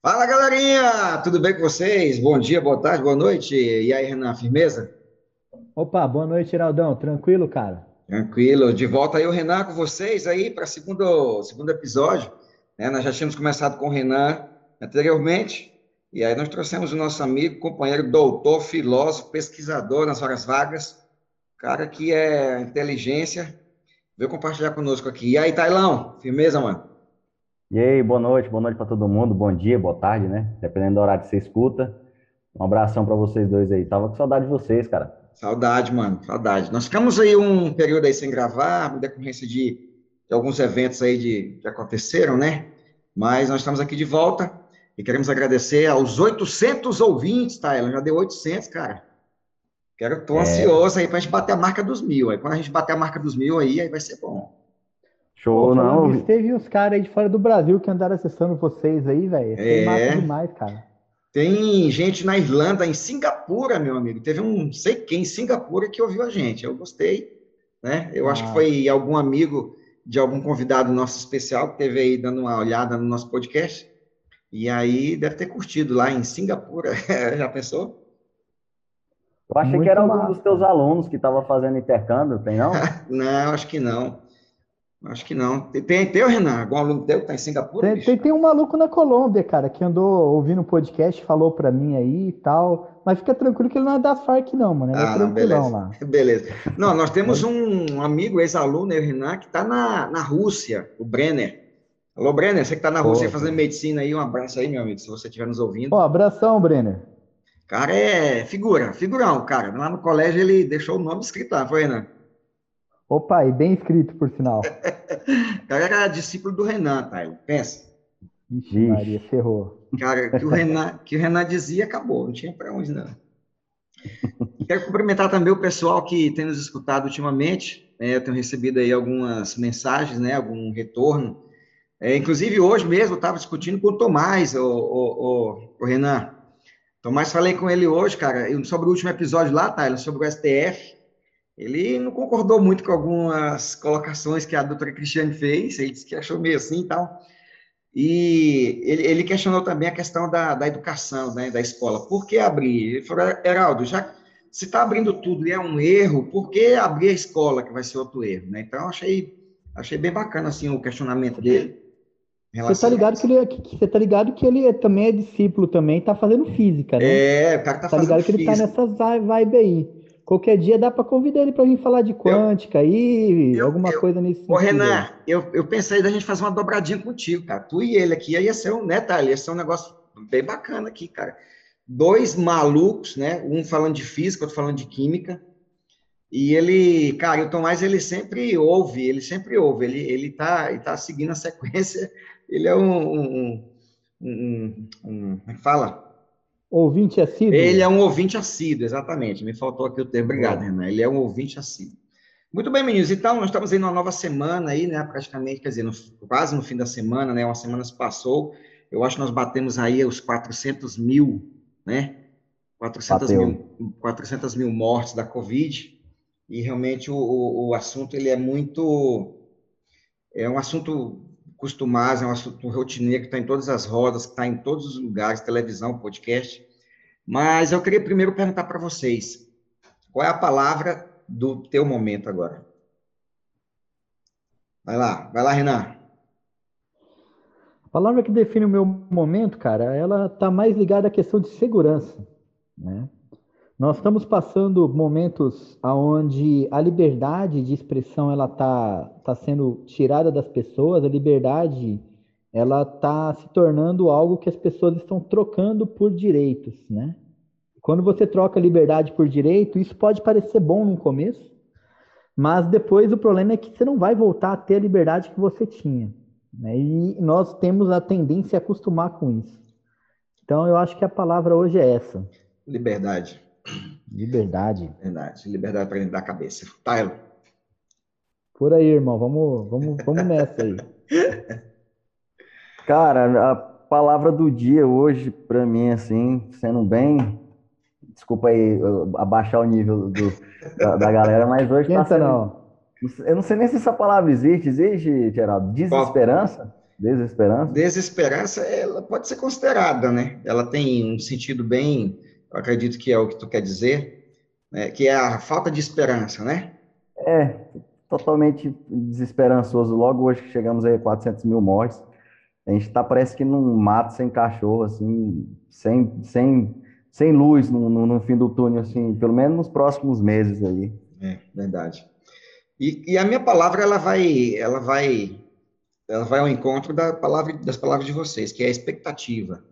Fala galerinha, tudo bem com vocês? Bom dia, boa tarde, boa noite. E aí, Renan, firmeza? Opa, boa noite, Geraldão. Tranquilo, cara? Tranquilo. De volta aí o Renan com vocês aí para segundo segundo episódio. né? Nós já tínhamos começado com o Renan anteriormente e aí nós trouxemos o nosso amigo, companheiro, doutor, filósofo, pesquisador nas horas vagas, cara que é inteligência, veio compartilhar conosco aqui. E aí, Tailão, firmeza, mano? E aí, boa noite, boa noite para todo mundo, bom dia, boa tarde, né? Dependendo do horário que você escuta. Um abração para vocês dois aí. Tava com saudade de vocês, cara. Saudade, mano, saudade. Nós ficamos aí um período aí sem gravar, em decorrência de, de alguns eventos aí de, que aconteceram, né? Mas nós estamos aqui de volta e queremos agradecer aos 800 ouvintes, tá? Ela já deu 800, cara. Quero, tô É, ansioso aí pra gente bater a marca dos mil. Aí quando a gente bater a marca dos mil aí, aí vai ser bom. Pô, show, falando não. nisso, teve uns caras aí de fora do Brasil que andaram acessando vocês aí, velho. É. massa demais, cara. Tem gente na Irlanda, em Singapura, meu amigo. Teve um, sei quem, em Singapura, que ouviu a gente. Eu gostei, né? Eu acho que Ah. foi algum amigo de algum convidado nosso especial que teve aí dando uma olhada no nosso podcast. E aí deve ter curtido lá em Singapura. Já pensou? Eu achei que Muito era algum massa, dos teus alunos que estava fazendo intercâmbio, tem não? Não, acho que não. Acho que não. Tem, tem teu, Renan? Algum aluno teu que tá em Singapura, Tem, tem, tem um maluco na Colômbia, cara, que andou ouvindo o podcast, falou pra mim aí e tal. Mas fica tranquilo que ele não é das Farc, não, mano. Ele é Ah, não, tranquilão beleza. lá. Beleza. Não, nós temos um amigo, ex-aluno, eu, Renan, que está na, na Rússia, o Brenner. Alô, Brenner, você que está na Rússia fazendo medicina aí, um abraço aí, meu amigo, se você estiver nos ouvindo. Ó, abração, Brenner. Cara, é figura, figurão, cara. Lá no colégio ele deixou o nome escrito lá, foi, Renan? Opa, e bem escrito, por sinal. O cara era discípulo do Renan, tá? Pensa. Ixi. Maria, ferrou. Cara, que o Renan, que o Renan dizia, acabou, não tinha para onde não. Quero cumprimentar também o pessoal que tem nos escutado ultimamente. né? eu tenho recebido aí algumas mensagens, né? Algum retorno. É, inclusive, hoje mesmo eu estava discutindo com o Tomás, o, o, o, o Renan. Tomás, falei com ele hoje, cara, sobre o último episódio lá, Tyler, sobre o STF. Ele não concordou muito com algumas colocações que a doutora Cristiane fez, ele disse que achou meio assim e tal. E ele, ele questionou também a questão da, da educação, né, da escola. Por que abrir? Ele falou, Heraldo, já se está abrindo tudo e é um erro, por que abrir a escola, que vai ser outro erro? Né? Então, achei, achei bem bacana assim, o questionamento dele. Você tá a ligado que ele, é- que, você tá ligado que ele é- também é discípulo também, tá fazendo física, né? É, o cara tá Tá fazendo ligado que ele tá física. nessas vi- vibe aí. Qualquer dia dá pra convidar ele pra vir falar de quântica aí, eu- alguma eu- coisa nesse Ô, sentido. Renan, eu, eu pensei da gente fazer uma dobradinha contigo, cara. Tu e ele aqui, aí ia ser um, né, Thalia? Ia ser um negócio bem bacana aqui, cara. Dois malucos, né? Um falando de física, outro falando de química. E ele, cara, o Tomás, ele sempre ouve, ele sempre ouve, ele, ele, tá, ele tá seguindo a sequência. Ele é um, um, um, um- um- como é que fala? Ouvinte assíduo? Ele é um ouvinte assíduo, exatamente. Me faltou aqui o termo. Obrigado, Boa. Renan. Ele é um ouvinte assíduo. Muito bem, meninos. Então, nós estamos aí numa nova semana aí, né? Praticamente, quer dizer, no- quase no fim da semana, né? Uma semana se passou. Eu acho que nós batemos aí os 400 mil, né? 400 Bateu. mil, 400 mil mortes da Covid. E realmente o, o, o assunto, ele é muito... É um assunto costumado, é um assunto rotineiro que está em todas as rodas, que está em todos os lugares, televisão, podcast. Mas eu queria primeiro perguntar para vocês, qual é a palavra do teu momento agora? Vai lá, vai lá, Renan. A palavra que define o meu momento, cara, ela tá mais ligada à questão de segurança, né? Nós estamos passando momentos onde a liberdade de expressão ela tá, tá sendo tirada das pessoas, a liberdade ela tá se tornando algo que as pessoas estão trocando por direitos, né? Quando você troca liberdade por direito, isso pode parecer bom no começo, mas depois o problema é que você não vai voltar a ter a liberdade que você tinha, né? E nós temos a tendência a acostumar com isso. Então eu acho que a palavra hoje é essa. Liberdade. Liberdade. Verdade. Liberdade para dentro da cabeça. Tyler. Por aí, irmão. Vamos, vamos, vamos nessa aí. Cara, a palavra do dia hoje, pra mim, assim, sendo bem. Desculpa aí abaixar o nível do, da, da galera, mas hoje tá sendo. não. Eu não sei nem se essa palavra existe. Existe, Geraldo? Desesperança? Desesperança? Desesperança, ela pode ser considerada, né? Ela tem um sentido bem, acredito que é o que tu quer dizer, né? que é a falta de esperança, né? É, totalmente desesperançoso. Logo hoje que chegamos aí a 400 mil mortes, a gente tá, parece que num mato sem cachorro, assim, sem, sem, sem luz no, no, no fim do túnel, assim, pelo menos nos próximos meses aí. É, verdade. E, e, a minha palavra, ela vai, ela vai, ela vai ao encontro da palavra, das palavras de vocês, que é a expectativa.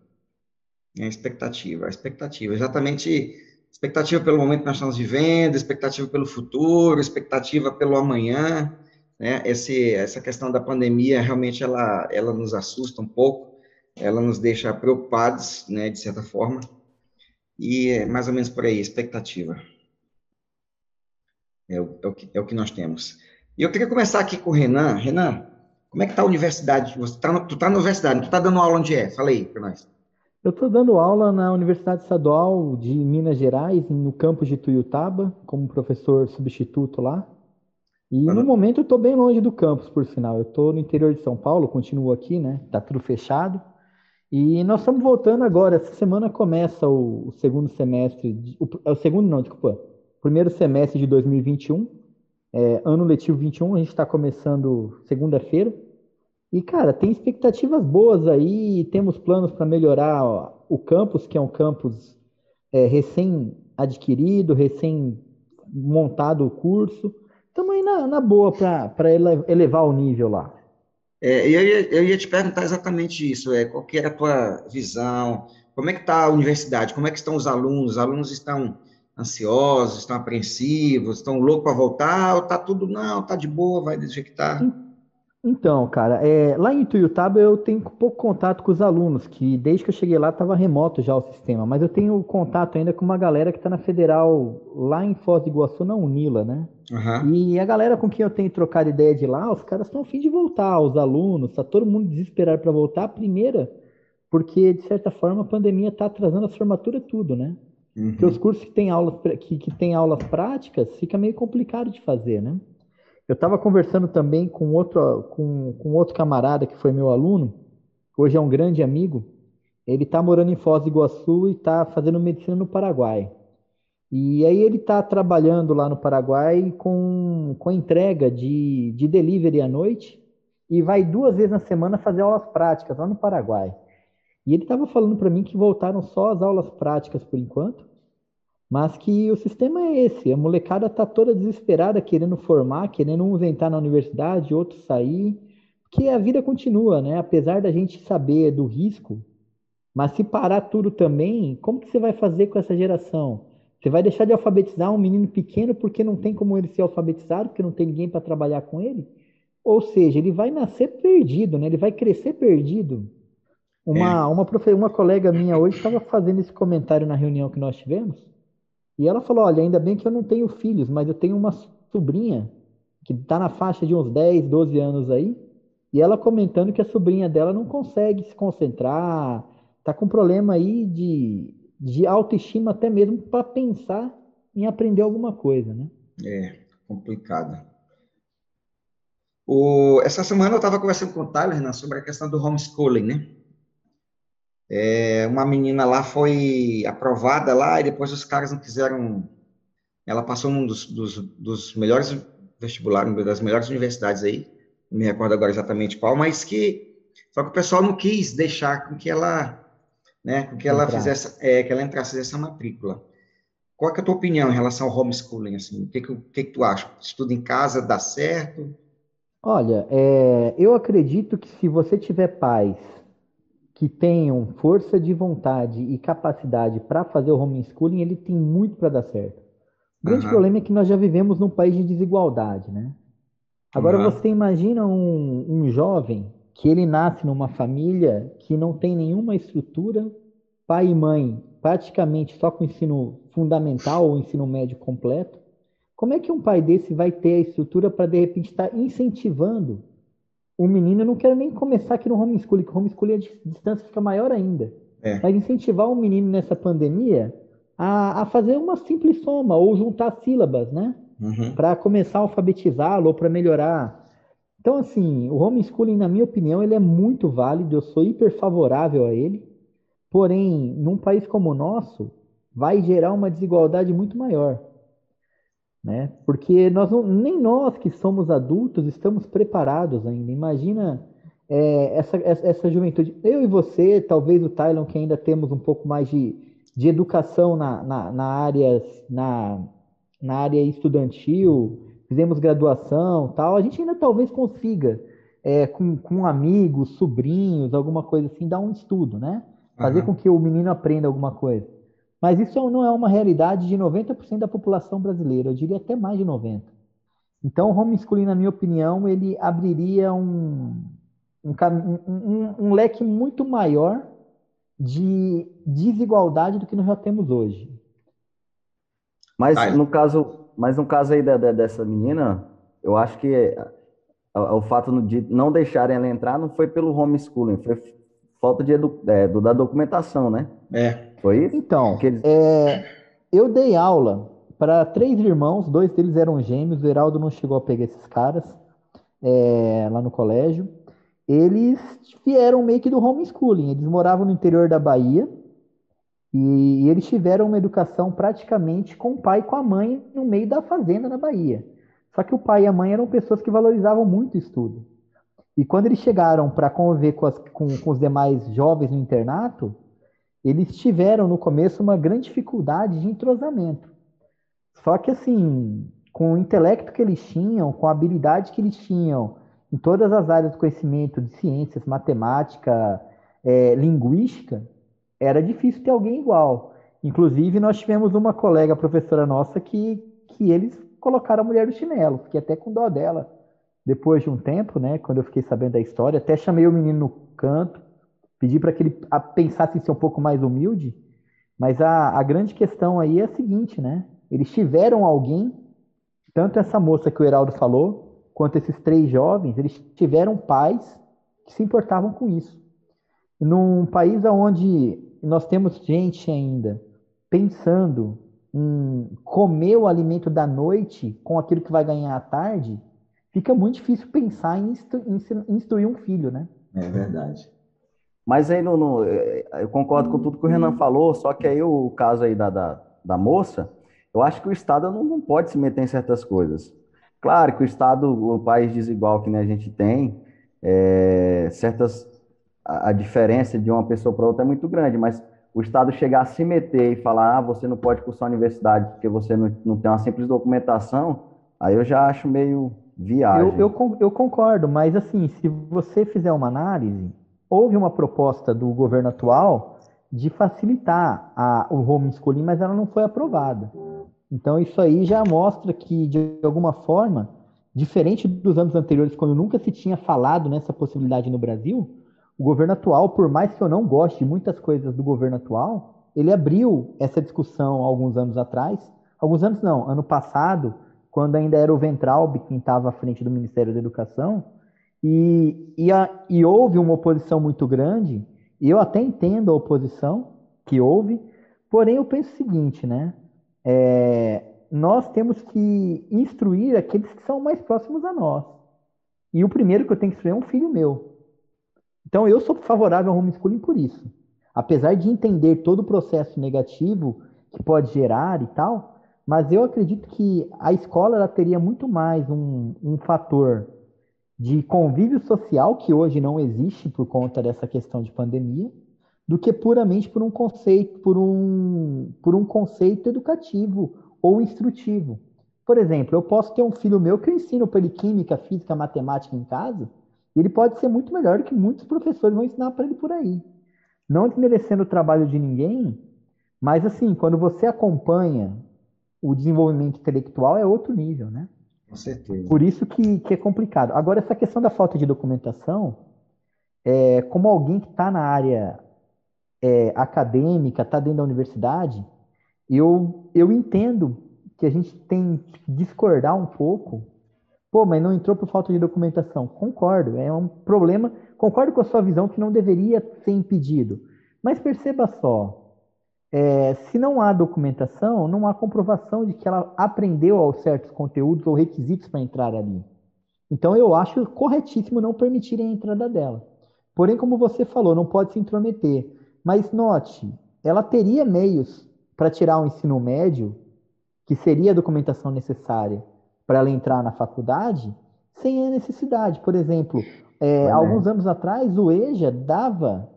É a expectativa, a expectativa, exatamente expectativa pelo momento que nós estamos vivendo, expectativa pelo futuro, expectativa pelo amanhã, né? Esse, essa questão da pandemia realmente ela, ela nos assusta um pouco, ela nos deixa preocupados, né, de certa forma, e é mais ou menos por aí, expectativa. É o, é o, que, é o que nós temos. E eu queria começar aqui com o Renan. Renan, como é que está a universidade? Você tá tu está na universidade, tu está dando aula onde é? Fala aí para nós. Eu estou dando aula na Universidade Estadual de Minas Gerais, no campus de Tuiutaba, como professor substituto lá. E no momento eu estou bem longe do campus, por sinal. Eu estou no interior de São Paulo, continuo aqui, né? Está tudo fechado. E nós estamos voltando agora. Essa semana começa o, o segundo semestre. De, o, é o segundo, não, desculpa. Primeiro semestre de 2021. É, ano letivo 21, a gente está começando segunda-feira. E, cara, tem expectativas boas aí, temos planos para melhorar ó, o campus, que é um campus é, recém-adquirido, recém-montado o curso. Estamos aí na, na boa para elevar o nível lá. É, eu, ia, eu ia te perguntar exatamente isso, é, qual que era a tua visão, como é que está a universidade, como é que estão os alunos, os alunos estão ansiosos, estão apreensivos, estão loucos para voltar, ou está tudo, não, está de boa, vai do jeito que está? Então, cara, é, lá em Tuiutaba eu tenho pouco contato com os alunos, que desde que eu cheguei lá estava remoto já o sistema, mas eu tenho contato ainda com uma galera que está na Federal, lá em Foz do Iguaçu, na Unila, né? Uhum. E a galera com quem eu tenho trocado ideia de lá, os caras estão a fim de voltar, os alunos, tá todo mundo desesperado para voltar. A primeira, porque de certa forma a pandemia está atrasando a formatura tudo, né? Uhum. Porque os cursos que têm aulas, que, que têm aulas práticas fica meio complicado de fazer, né? Eu estava conversando também com outro, com, com outro camarada que foi meu aluno, hoje é um grande amigo. Ele está morando em Foz do Iguaçu e está fazendo medicina no Paraguai. E aí ele está trabalhando lá no Paraguai com, com entrega de, de delivery à noite e vai duas vezes na semana fazer aulas práticas lá no Paraguai. E ele estava falando para mim que voltaram só as aulas práticas por enquanto mas que o sistema é esse, a molecada tá toda desesperada querendo formar, querendo uns entrar na universidade, outros sair, porque a vida continua, né? Apesar da gente saber do risco, mas se parar tudo também, como que você vai fazer com essa geração? Você vai deixar de alfabetizar um menino pequeno porque não tem como ele ser alfabetizado, porque não tem ninguém para trabalhar com ele? Ou seja, ele vai nascer perdido, né? Ele vai crescer perdido. Uma, é. uma, profe... uma colega minha hoje estava fazendo esse comentário na reunião que nós tivemos. E ela falou: Olha, ainda bem que eu não tenho filhos, mas eu tenho uma sobrinha que está na faixa de uns 10, 12 anos aí. E ela comentando que a sobrinha dela não consegue se concentrar, está com problema aí de, de autoestima, até mesmo para pensar em aprender alguma coisa, né? É, complicado. O, essa semana eu estava conversando com o Tyler né, sobre a questão do homeschooling, né? É, uma menina lá foi aprovada lá e depois os caras não quiseram. Ela passou num dos, dos, dos melhores vestibulares, das melhores universidades aí, não me recordo agora exatamente qual, mas que só que o pessoal não quis deixar com que ela, né, com que ela Entrar. fizesse, é, que ela entrasse nessa matrícula. Qual é a tua opinião em relação ao homeschooling? Assim? O que, que, que, que tu acha? Estudo em casa dá certo? Olha, é, eu acredito que se você tiver pais que tenham força de vontade e capacidade para fazer o homeschooling, ele tem muito para dar certo. O grande uhum. problema é que nós já vivemos num país de desigualdade, né? Agora uhum. você imagina um, um jovem que ele nasce numa família que não tem nenhuma estrutura, pai e mãe praticamente só com ensino fundamental ou ensino médio completo. Como é que um pai desse vai ter a estrutura para de repente estar tá incentivando o menino, eu não quero nem começar aqui no homeschooling, que o homeschooling a distância fica maior ainda. É. Mas incentivar o menino nessa pandemia a, a fazer uma simples soma ou juntar sílabas, né? Uhum. Para começar a alfabetizá-lo ou para melhorar. Então, assim, o homeschooling, na minha opinião, ele é muito válido, eu sou hiper favorável a ele, porém, num país como o nosso, vai gerar uma desigualdade muito maior. Né? Porque nós não, nem nós que somos adultos estamos preparados ainda. Imagina é, essa, essa juventude. Eu e você, talvez o Tylon, que ainda temos um pouco mais de, de educação na, na, na, área, na, na área estudantil, fizemos graduação tal, a gente ainda talvez consiga, é, com, com amigos, sobrinhos, alguma coisa assim, dar um estudo, né? Fazer uhum. com que o menino aprenda alguma coisa. Mas isso não é uma realidade de 90% da população brasileira, eu diria até mais de 90%. Então, o homeschooling, na minha opinião, ele abriria um, um, um, um leque muito maior de desigualdade do que nós já temos hoje. Mas no caso, mas no caso aí da, da, dessa menina, eu acho que o fato de não deixarem ela entrar não foi pelo homeschooling, foi falta de edu, é, da documentação, né? É. Foi isso? Então, eles... é, eu dei aula para três irmãos, dois deles eram gêmeos, o Heraldo não chegou a pegar esses caras é, lá no colégio. Eles vieram meio que do homeschooling, eles moravam no interior da Bahia, e, eles tiveram uma educação praticamente com o pai e com a mãe no meio da fazenda na Bahia. Só que o pai e a mãe eram pessoas que valorizavam muito o estudo. E quando eles chegaram para conviver com, as, com, com os demais jovens no internato, eles tiveram no começo uma grande dificuldade de entrosamento. Só que assim, com o intelecto que eles tinham, com a habilidade que eles tinham em todas as áreas do conhecimento de ciências, matemática, é, linguística, era difícil ter alguém igual. Inclusive, nós tivemos uma colega professora nossa que, que eles colocaram a mulher no chinelo. Fiquei até com dó dela. Depois de um tempo, né, quando eu fiquei sabendo da história, até chamei o menino no canto, pedi para que ele pensasse em ser um pouco mais humilde. Mas a, a grande questão aí é a seguinte, né? Eles tiveram alguém, tanto essa moça que o Heraldo falou, quanto esses três jovens, eles tiveram pais que se importavam com isso. Num país onde nós temos gente ainda pensando em comer o alimento da noite com aquilo que vai ganhar à tarde, fica muito difícil pensar em, instru em instruir um filho, né? É verdade. Mas aí, no, no, é, eu concordo com tudo que o Renan falou, só que aí o caso aí da, da, da moça, eu acho que o Estado não, não pode se meter em certas coisas. Claro que o Estado, o país desigual que né, a gente tem, é, certas a, diferença de uma pessoa para outra é muito grande, mas o Estado chegar a se meter e falar, ah, você não pode cursar a universidade porque você não, não tem uma simples documentação, aí eu já acho meio viagem. Eu, eu, eu concordo, mas assim, se você fizer uma análise, houve uma proposta do governo atual de facilitar a, o homeschooling, mas ela não foi aprovada. Então, isso aí já mostra que, de alguma forma, diferente dos anos anteriores, quando nunca se tinha falado nessa possibilidade no Brasil, o governo atual, por mais que eu não goste de muitas coisas do governo atual, ele abriu essa discussão alguns anos atrás. Alguns anos não, ano passado, quando ainda era o Ventralb quem estava à frente do Ministério da Educação, e, e, a, e houve uma oposição muito grande, e eu até entendo a oposição que houve, porém eu penso o seguinte, né? É, nós temos que instruir aqueles que são mais próximos a nós. E o primeiro que eu tenho que instruir é um filho meu. Então, eu sou favorável ao homeschooling por isso. Apesar de entender todo o processo negativo que pode gerar e tal, mas eu acredito que a escola ela teria muito mais um, um fator de convívio social, que hoje não existe por conta dessa questão de pandemia, do que puramente por um conceito, por um, por um conceito educativo ou instrutivo. Por exemplo, eu posso ter um filho meu que eu ensino para ele química, física, matemática em casa, ele pode ser muito melhor do que muitos professores vão ensinar para ele por aí. Não desmerecendo o trabalho de ninguém, mas assim, quando você acompanha o desenvolvimento intelectual é outro nível, né? Com certeza. Por isso que, que é complicado. Agora, essa questão da falta de documentação, é, como alguém que está na área é, acadêmica, está dentro da universidade, eu, eu entendo que a gente tem que discordar um pouco Pô, mas não entrou por falta de documentação. Concordo, é um problema. Concordo com a sua visão que não deveria ser impedido. Mas perceba só, é, se não há documentação, não há comprovação de que ela aprendeu aos certos conteúdos ou requisitos para entrar ali. Então eu acho corretíssimo não permitirem a entrada dela. Porém, como você falou, não pode se intrometer. Mas note, ela teria meios para tirar o ensino médio, que seria a documentação necessária para ela entrar na faculdade, sem a necessidade. Por exemplo, é, alguns anos atrás, o EJA dava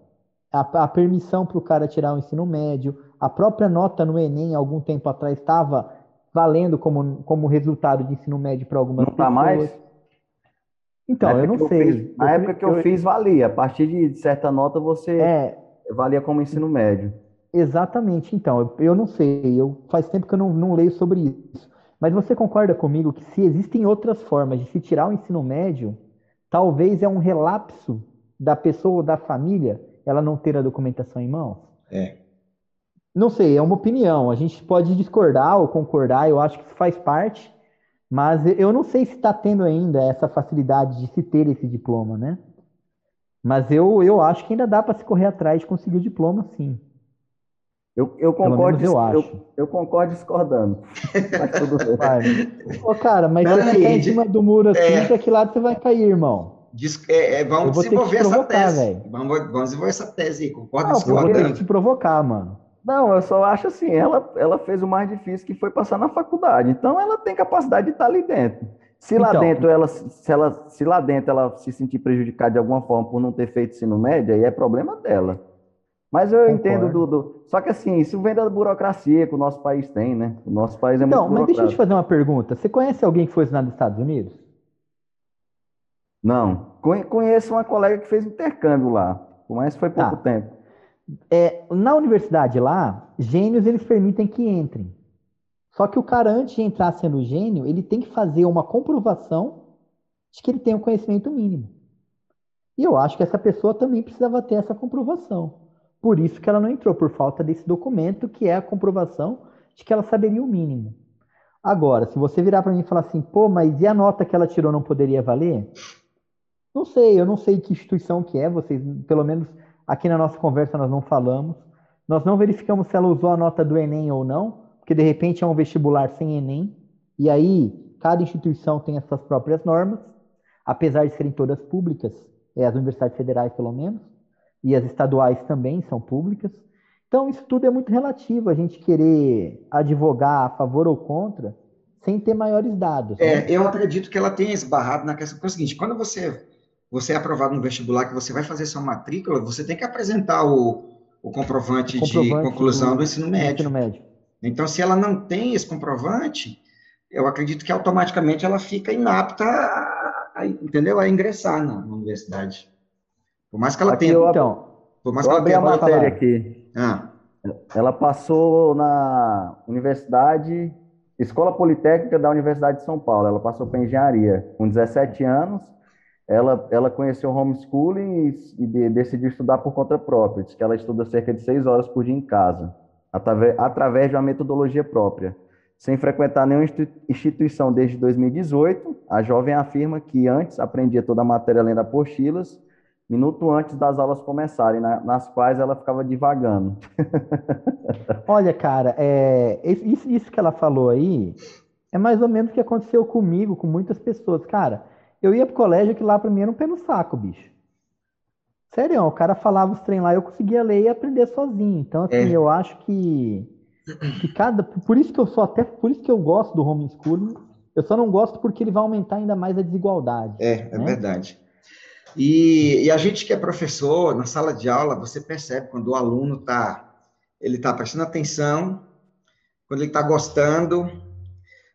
a, a permissão para o cara tirar o ensino médio, a própria nota no Enem, algum tempo atrás, estava valendo como, como resultado de ensino médio para algumas não tá pessoas. Não está mais? Então, eu não sei. Fiz, na eu, época que eu, eu, fiz, valia. A partir de certa nota, você é, valia como ensino médio. Exatamente. Então, eu, eu não sei. Eu, faz tempo que eu não, não leio sobre isso. Mas você concorda comigo que se existem outras formas de se tirar o ensino médio, talvez é um relapso da pessoa ou da família ela não ter a documentação em mãos? É. Não sei, é uma opinião. A gente pode discordar ou concordar, eu acho que isso faz parte, mas eu não sei se está tendo ainda essa facilidade de se ter esse diploma, né? Mas eu, eu acho que ainda dá para se correr atrás de conseguir o diploma, sim. Eu, eu concordo, eu, acho. Eu, eu, concordo discordando. mas tudo bem. Ô, cara, mas se você cair em cima do muro assim, é... para que lado você vai cair, irmão? Diz, é, é, vamos desenvolver essa tese. Vamos, vamos desenvolver essa tese aí, concorda discordando? Eu vou te provocar, mano. Não, eu só acho assim, ela, ela fez o mais difícil que foi passar na faculdade. Então ela tem capacidade de estar ali dentro. Se então, lá dentro ela se ela se lá dentro ela se sentir prejudicada de alguma forma por não ter feito ensino médio, aí é problema dela. Mas eu Concordo. entendo do, do, Só que assim, isso vem da burocracia que o nosso país tem, né? O nosso país é então, muito Então, mas deixa eu te fazer uma pergunta. Você conhece alguém que foi estudar nos Estados Unidos? Não. Conheço uma colega que fez intercâmbio lá, mas foi pouco tá. tempo. É, na universidade lá, gênios eles permitem que entrem. Só que o cara, antes de entrar sendo gênio, ele tem que fazer uma comprovação de que ele tem o um conhecimento mínimo. E eu acho que essa pessoa também precisava ter essa comprovação. Por isso que ela não entrou, por falta desse documento, que é a comprovação de que ela saberia o mínimo. Agora, se você virar para mim e falar assim, pô, mas e a nota que ela tirou não poderia valer? Não sei, eu não sei que instituição que é, vocês, pelo menos aqui na nossa conversa nós não falamos. Nós não verificamos se ela usou a nota do Enem ou não, porque de repente é um vestibular sem Enem, e aí cada instituição tem as suas próprias normas, apesar de serem todas públicas, é, as universidades federais pelo menos, e as estaduais também são públicas. Então isso tudo é muito relativo, a gente querer advogar a favor ou contra, sem ter maiores dados. É, né? eu acredito que ela tenha esbarrado na questão, porque é o seguinte, quando você você é aprovado no vestibular, que você vai fazer sua matrícula, você tem que apresentar o, o comprovante, o comprovante de conclusão do, do ensino, médio. ensino médio. Então, se ela não tem esse comprovante, eu acredito que automaticamente ela fica inapta, a, a, entendeu? A ingressar na, na, universidade. Por mais que ela aqui tenha. Eu, então, por mais que ela tenha a matéria aqui. Ah. Ela passou na universidade, Escola Politécnica da Universidade de São Paulo. Ela passou para engenharia com 17 anos ela, ela conheceu homeschooling e, e de, decidiu estudar por conta própria. Diz que ela estuda cerca de seis horas por dia em casa, através, de uma metodologia própria. Sem frequentar nenhuma instituição desde 2018, a jovem afirma que antes aprendia toda a matéria lendo apostilas, minuto antes das aulas começarem, na, nas quais ela ficava divagando. Olha, cara, é, isso, isso que ela falou aí é mais ou menos o que aconteceu comigo, com muitas pessoas. Cara, eu ia pro colégio que lá pra mim era um pé no saco, bicho. Sério, o cara falava os trem lá, eu conseguia ler e aprender sozinho. Então, assim, é. eu acho que, que cada. Por isso que eu sou até. Por isso que eu gosto do homeschooling. Eu só não gosto porque ele vai aumentar ainda mais a desigualdade. É, é né? verdade. E, e, a gente que é professor, na sala de aula, você percebe quando o aluno está ele tá prestando atenção, quando ele está gostando,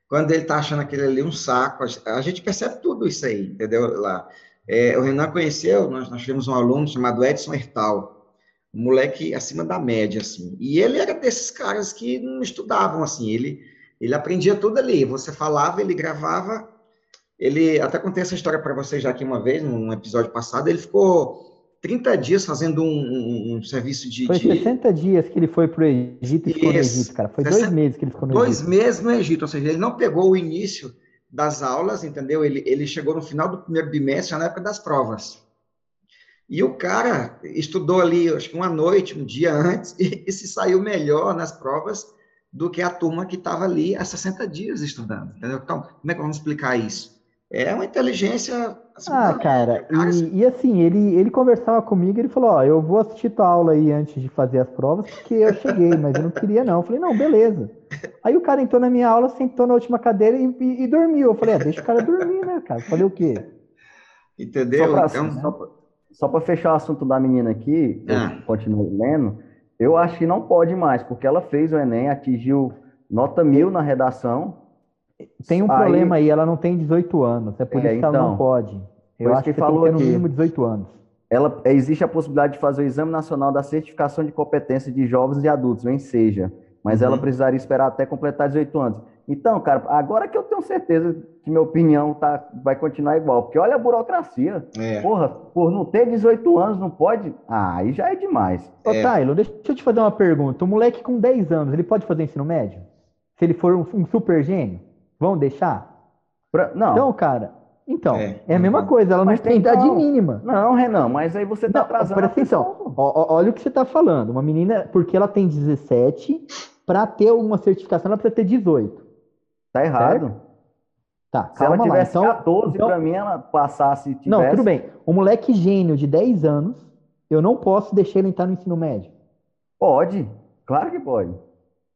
quando ele está achando aquele ali um saco, a gente percebe tudo isso aí, entendeu? Lá. É, o Renan conheceu, nós, nós tivemos um aluno chamado Edson Hertal, um moleque acima da média, assim, e ele era desses caras que não estudavam, assim, ele, ele aprendia tudo ali, você falava, ele gravava, ele, até contei essa história para vocês já aqui uma vez, num episódio passado, ele ficou 30 dias fazendo um, um, um serviço de. Foi 60 de... dias que ele foi para o Egito e ficou no Egito, cara. Foi 60... dois meses que ele ficou no dois Egito. Dois meses no Egito, ou seja, ele não pegou o início das aulas, entendeu? Ele, ele chegou no final do primeiro bimestre, na época das provas. E o cara estudou ali, acho que uma noite, um dia antes, e, e se saiu melhor nas provas do que a turma que estava ali há 60 dias estudando, entendeu? Então, como é que vamos explicar isso? É uma inteligência. Assim, ah, cara, e, e, assim, ele, ele conversava comigo, ele falou: Ó, eu vou assistir tua aula aí antes de fazer as provas, porque eu cheguei, mas eu não queria, não. Eu falei: Não, beleza. Aí o cara entrou na minha aula, sentou na última cadeira e, e, e dormiu. Eu falei: é, deixa o cara dormir, né, cara? Eu falei o quê? Entendeu? Só pra, então... só para fechar o assunto da menina aqui, ah. eu continuo lendo, eu acho que não pode mais, porque ela fez o Enem, atingiu nota mil na redação tem um aí, problema aí, ela não tem 18 anos, é por é, isso que ela não então, pode. Eu acho que, que falou tem que ter no mínimo 18 anos. Ela, existe a possibilidade de fazer o Exame Nacional da Certificação de Competência de Jovens e Adultos, ou seja, mas uhum. ela precisaria esperar até completar 18 anos. Então, cara, agora que eu tenho certeza que minha opinião tá, vai continuar igual, porque olha a burocracia. É. Porra, por não ter 18 anos, não pode. Ah, aí já é demais. Ô, é. Taylor, deixa eu te fazer uma pergunta. Um moleque com 10 anos, ele pode fazer ensino médio? Se ele for um, um super gênio? Vão deixar? Pra... Não. Então, cara, então, é, é a mesma não. coisa, ela mas não tem idade não. mínima. Não, Renan, mas aí você tá não, atrasando. Presta atenção, olha o que você tá falando. Uma menina, porque ela tem 17, para ter uma certificação, ela precisa ter 18. Tá errado. Certo? Tá, Se ela tivesse lá. Então, 14, então... para mim, ela passasse. Tivesse... Não, tudo bem. Um moleque gênio de 10 anos, eu não posso deixar ele entrar no ensino médio. Pode, claro que pode.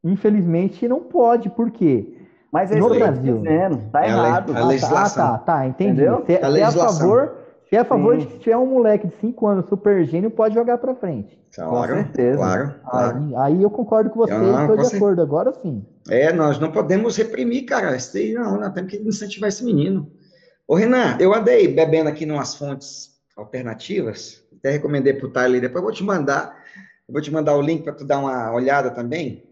Infelizmente, não pode, por quê? Mas é no Brasil. Dizendo, tá é errado. A, legislação. Ah, tá, tá, entendi. Se, é, se é a favor, se é a favor de que tiver um moleque de 5 anos super gênio, pode jogar para frente. Claro, com certeza. Claro, claro. Aí, aí, eu concordo com você, estou de acordo. Agora sim. É, nós não podemos reprimir, cara. Esse, não, nós temos que incentivar esse menino. Ô, Renan, eu andei bebendo aqui umas fontes alternativas, até recomendei para o Tyler, depois eu vou te mandar, eu vou te mandar o link para tu dar uma olhada também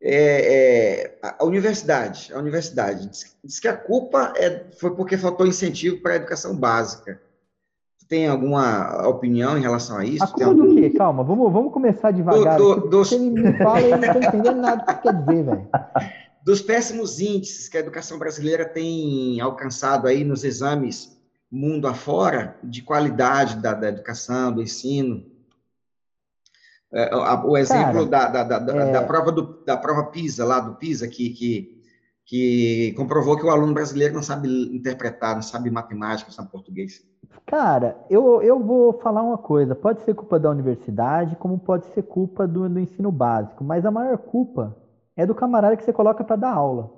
é, é, a universidade, a universidade diz, diz, que a culpa é, foi porque faltou incentivo para a educação básica. Tem alguma opinião em relação a isso? A culpa do quê? Calma, vamos, vamos começar devagar. Do, do, dos... Você me fala e eu não estou entendendo nada do que quer dizer, velho. Dos péssimos índices que a educação brasileira tem alcançado aí nos exames mundo afora, de qualidade da, da educação, do ensino, o exemplo Cara, da, da, da, é... da, prova do, da prova PISA, lá do PISA, que, que, que comprovou que o aluno brasileiro não sabe interpretar, não sabe matemática, não sabe português. Cara, eu, eu vou falar uma coisa: pode ser culpa da universidade, como pode ser culpa do, do ensino básico, mas a maior culpa é do camarada que você coloca para dar aula,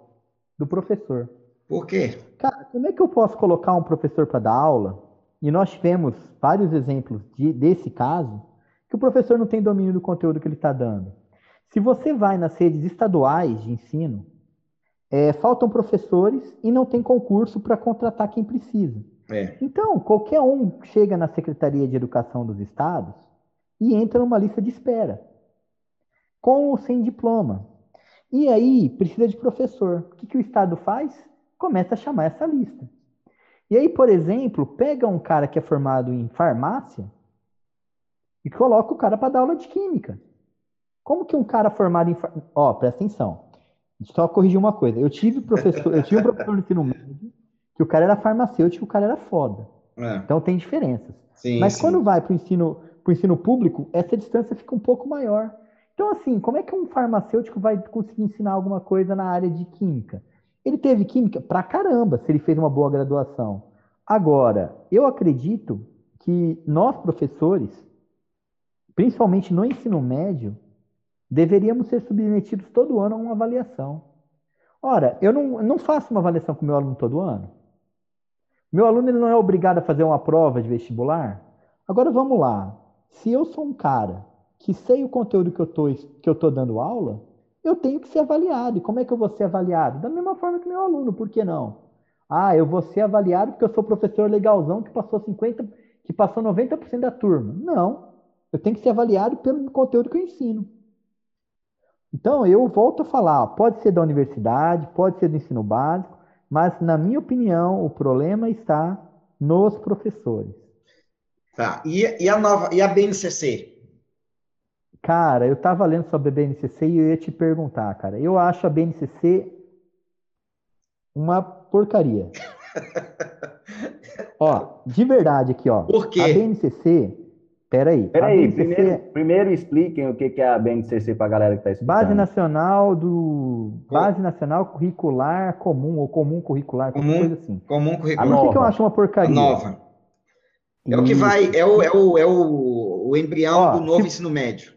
do professor. Por quê? Cara, como é que eu posso colocar um professor para dar aula? E nós tivemos vários exemplos de, desse caso que o professor não tem domínio do conteúdo que ele está dando. Se você vai nas redes estaduais de ensino, é, faltam professores e não tem concurso para contratar quem precisa. É. Então, qualquer um chega na Secretaria de Educação dos Estados e entra numa lista de espera, com ou sem diploma. E aí, precisa de professor. O que, que o Estado faz? Começa a chamar essa lista. E aí, por exemplo, pega um cara que é formado em farmácia e coloca o cara para dar aula de química. Como que um cara formado em. Ó, oh, presta atenção. Só corrigir uma coisa. Eu tive professor, eu tive um professor no ensino médio que o cara era farmacêutico, o cara era foda. É. Então tem diferenças. Sim, Mas sim. quando vai para o ensino, ensino público, essa distância fica um pouco maior. Então, assim, como é que um farmacêutico vai conseguir ensinar alguma coisa na área de química? Ele teve química pra caramba, se ele fez uma boa graduação. Agora, eu acredito que nós, professores, principalmente no ensino médio, deveríamos ser submetidos todo ano a uma avaliação. Ora, eu não, não faço uma avaliação com meu aluno todo ano. Meu aluno ele não é obrigado a fazer uma prova de vestibular. Agora vamos lá. Se eu sou um cara que sei o conteúdo que eu tô, que eu tô dando aula, eu tenho que ser avaliado. E como é que eu vou ser avaliado? Da mesma forma que meu aluno, por que não? Ah, eu vou ser avaliado porque eu sou professor legalzão que passou 50, que passou 90% da turma. Não. Eu tenho que ser avaliado pelo conteúdo que eu ensino. Então, eu volto a falar, pode ser da universidade, pode ser do ensino básico, mas, na minha opinião, o problema está nos professores. Tá. E, e a nova, e a BNCC? Cara, eu estava lendo sobre a BNCC e eu ia te perguntar, cara. Eu acho a BNCC uma porcaria. ó, de verdade aqui, ó. Por quê? A BNCC Peraí. Peraí, BNCC... primeiro, primeiro expliquem o que é a BNCC para a galera que está escutando. Base Nacional do. Base Nacional Curricular Comum, ou Comum Curricular, comum, coisa assim. Comum Curricular. A nova. que eu acho uma porcaria? A nova. É o que vai, é o, é o, é o, o embrião Ó, do novo se... ensino médio.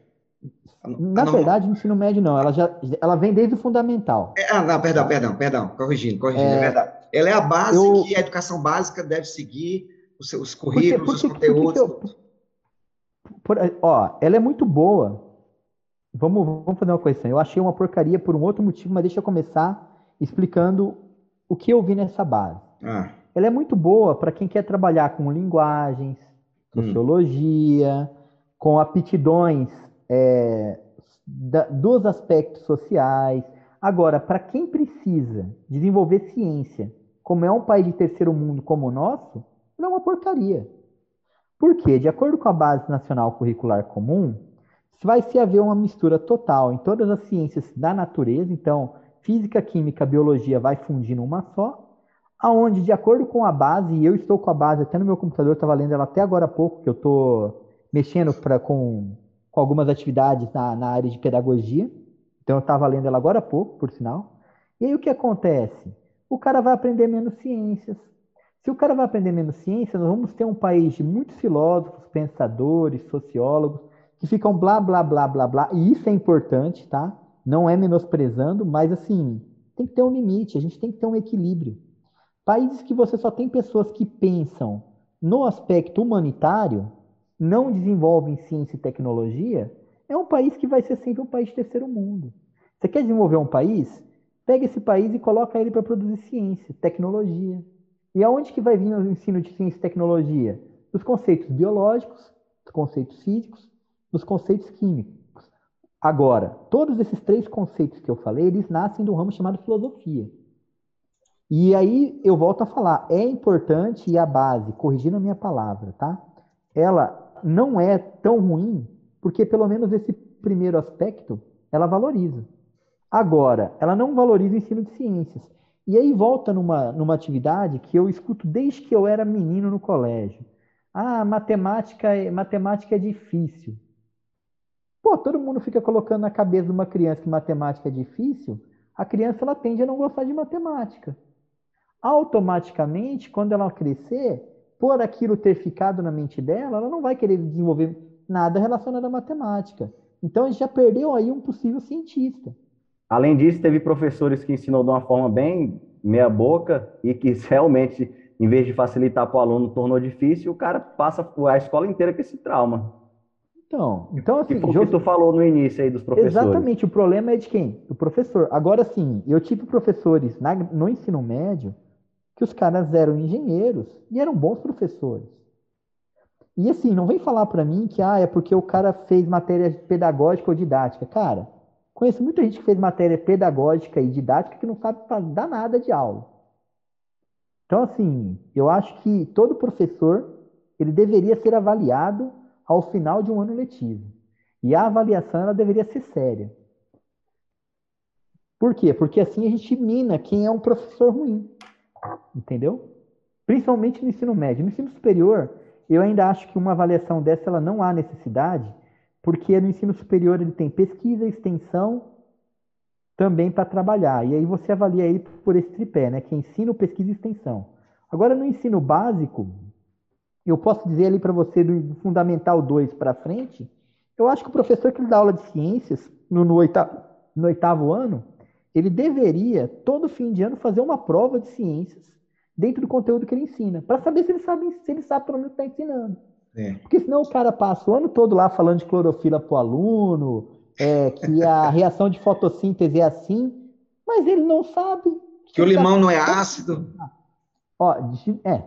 Na verdade, no ensino médio não, ela já ela vem desde o fundamental. É, ah, não, perdão, perdão, perdão, corrigindo, corrigindo, é, é verdade. Ela é a base eu... que a educação básica deve seguir, os seus currículos, porque, porque, os conteúdos. Porque eu, por, ó, ela é muito boa. Vamos, vamos fazer uma coisa. Eu achei uma porcaria por um outro motivo, mas deixa eu começar explicando o que eu vi nessa base. Ah. Ela é muito boa para quem quer trabalhar com linguagens, hum. sociologia, hum. com aptidões é, da, dos aspectos sociais. Agora, para quem precisa desenvolver ciência, como é um país de terceiro mundo como o nosso, não é uma porcaria. Por quê? De acordo com a Base Nacional Curricular Comum, vai se haver uma mistura total em todas as ciências da natureza, então física, química, biologia vai fundir numa só, aonde, de acordo com a base, e eu estou com a base até no meu computador, estava lendo ela até agora há pouco, que eu estou mexendo pra, com com algumas atividades na, na área de pedagogia. Então, eu estava lendo ela agora há pouco, por sinal. E aí, o que acontece? O cara vai aprender menos ciências. Se o cara vai aprender menos ciências, nós vamos ter um país de muitos filósofos, pensadores, sociólogos, que ficam blá, blá, blá, blá, blá. E isso é importante, tá? Não é menosprezando, mas assim, tem que ter um limite, a gente tem que ter um equilíbrio. Países que você só tem pessoas que pensam no aspecto humanitário, não desenvolvem ciência e tecnologia, é um país que vai ser sempre um país terceiro mundo. Você quer desenvolver um país? Pega esse país e coloca ele para produzir ciência, tecnologia. E aonde que vai vir o ensino de ciência e tecnologia? Dos conceitos biológicos, dos conceitos físicos, dos conceitos químicos. Agora, todos esses três conceitos que eu falei, eles nascem do ramo chamado filosofia. E aí eu volto a falar, é importante e a base, corrigindo a minha palavra, tá? Ela não é tão ruim, porque pelo menos esse primeiro aspecto ela valoriza. Agora, ela não valoriza o ensino de ciências. E aí volta numa, numa atividade que eu escuto desde que eu era menino no colégio. Ah, matemática, é, matemática é difícil. Pô, todo mundo fica colocando na cabeça de uma criança que matemática é difícil, a criança ela tende a não gostar de matemática. Automaticamente, quando ela crescer, por aquilo ter ficado na mente dela, ela não vai querer desenvolver nada relacionado à matemática. Então, a gente já perdeu aí um possível cientista. Além disso, teve professores que ensinou de uma forma bem meia boca e que realmente, em vez de facilitar para o aluno, tornou difícil, o cara passa a escola inteira com esse trauma. Então, então assim, que foi o que tu falou no início aí dos professores. Exatamente, o problema é de quem? Do professor. Agora sim, eu tive professores na, no ensino médio que os caras eram engenheiros e eram bons professores. E assim, não vem falar para mim que ah, é porque o cara fez matéria pedagógica ou didática. Cara, conheço muita gente que fez matéria pedagógica e didática que não sabe dar nada de aula. Então, assim, eu acho que todo professor ele deveria ser avaliado ao final de um ano letivo. E a avaliação ela deveria ser séria. Por quê? Porque assim a gente mina quem é um professor ruim. Entendeu? Principalmente no ensino médio. No ensino superior, eu ainda acho que uma avaliação dessa ela não há necessidade, porque no ensino superior ele tem pesquisa extensão também para trabalhar. E aí você avalia aí por esse tripé, né? Que é ensino, pesquisa e extensão. Agora, no ensino básico, eu posso dizer ali para você do Fundamental 2 para frente, eu acho que o professor que dá aula de ciências no, no, oitavo, no oitavo ano, ele deveria, todo fim de ano, fazer uma prova de ciências dentro do conteúdo que ele ensina, para saber se ele sabe, se ele sabe pelo menos está ensinando. É. Porque senão o cara passa o ano todo lá falando de clorofila para o aluno, é, que a reação de fotossíntese é assim, mas ele não sabe. Que, que o limão não é ácido. Ó, é,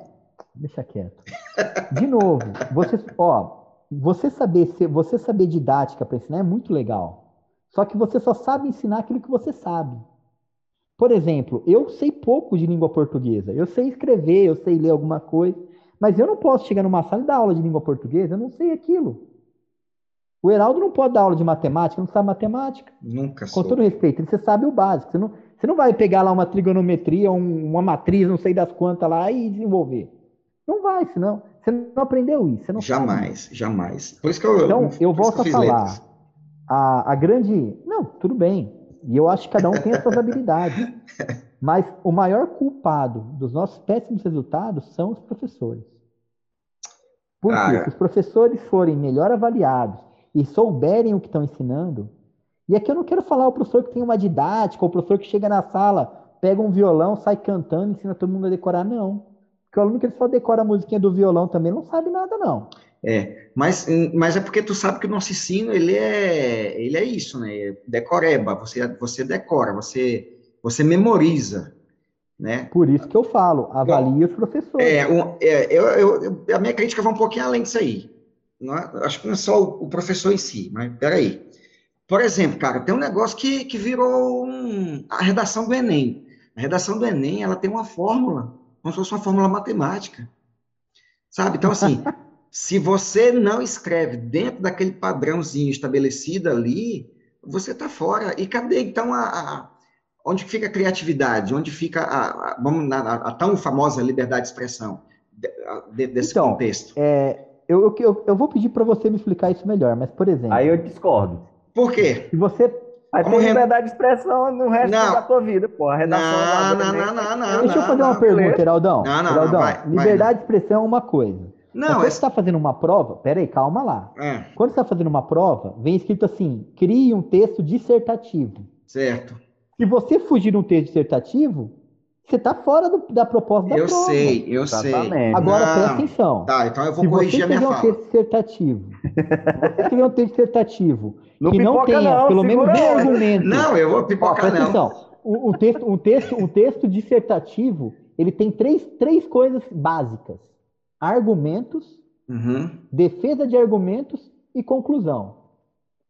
deixa quieto. De novo, você, ó, você saber, você saber didática para ensinar é muito legal. Só que você só sabe ensinar aquilo que você sabe. Por exemplo, eu sei pouco de língua portuguesa. Eu sei escrever, eu sei ler alguma coisa, mas eu não posso chegar numa sala e dar aula de língua portuguesa, eu não sei aquilo. O Heraldo não pode dar aula de matemática, não sabe matemática. Nunca Com todo respeito, você sabe o básico. Você não, você não vai pegar lá uma trigonometria, um, uma matriz, não sei das quantas lá e desenvolver. Não vai, senão você não aprendeu isso. Não jamais, sabe. jamais. Por isso que eu. Então, eu volto a falar. A, a grande. Não, tudo bem. E eu acho que cada um tem as suas habilidades. Mas o maior culpado dos nossos péssimos resultados são os professores. Porque ah, se os professores forem melhor avaliados e souberem o que estão ensinando, e aqui eu não quero falar o professor que tem uma didática, ou o professor que chega na sala, pega um violão, sai cantando, ensina todo mundo a decorar, não. Porque o aluno que só decora a musiquinha do violão também não sabe nada, não. É, mas, mas é porque tu sabe que o nosso ensino, ele é, ele é isso, né? Decoreba, você, você decora, você, você memoriza, né? Por isso que eu falo, avalie os professores. É, um, é eu, eu, a minha crítica vai um pouquinho além disso aí. Não é, acho que não é só o, o, professor em si, mas peraí. Por exemplo, cara, tem um negócio que, que virou um, a redação do Enem. A redação do Enem, ela tem uma fórmula, como se fosse uma fórmula matemática. Sabe? Então, assim, se você não escreve dentro daquele padrãozinho estabelecido ali, você está fora. E cadê, então, a, a, onde fica a criatividade? Onde fica a, a vamos, a, a, tão famosa liberdade de expressão de, desse então, contexto? É, eu, eu, eu vou pedir para você me explicar isso melhor, mas, por exemplo... Aí eu discordo. Por quê? Se você Aí tem liberdade de expressão no resto não. da tua vida, pô. A redação não, não, não, não, não, Deixa eu fazer uma pergunta, Heraldão. Não, não, Heraldão, vai, liberdade vai, de expressão é uma coisa. Não, quando você está fazendo uma prova, peraí, calma lá. É. Quando você está fazendo uma prova, vem escrito assim: crie um texto dissertativo. Certo. Se você fugir de um texto dissertativo, você está fora do, da proposta da eu prova. Eu sei, eu Exatamente. sei. Agora, não. presta atenção. Tá, então eu vou Se corrigir a minha fala. Se você escrever um texto dissertativo, você escrever um texto dissertativo não que não tenha não, pelo menos um argumento. Não, eu vou pipocar Ó, não. Atenção. Um, texto, um, texto, um texto dissertativo, ele tem três, três coisas básicas. Argumentos, uhum. defesa de argumentos e conclusão.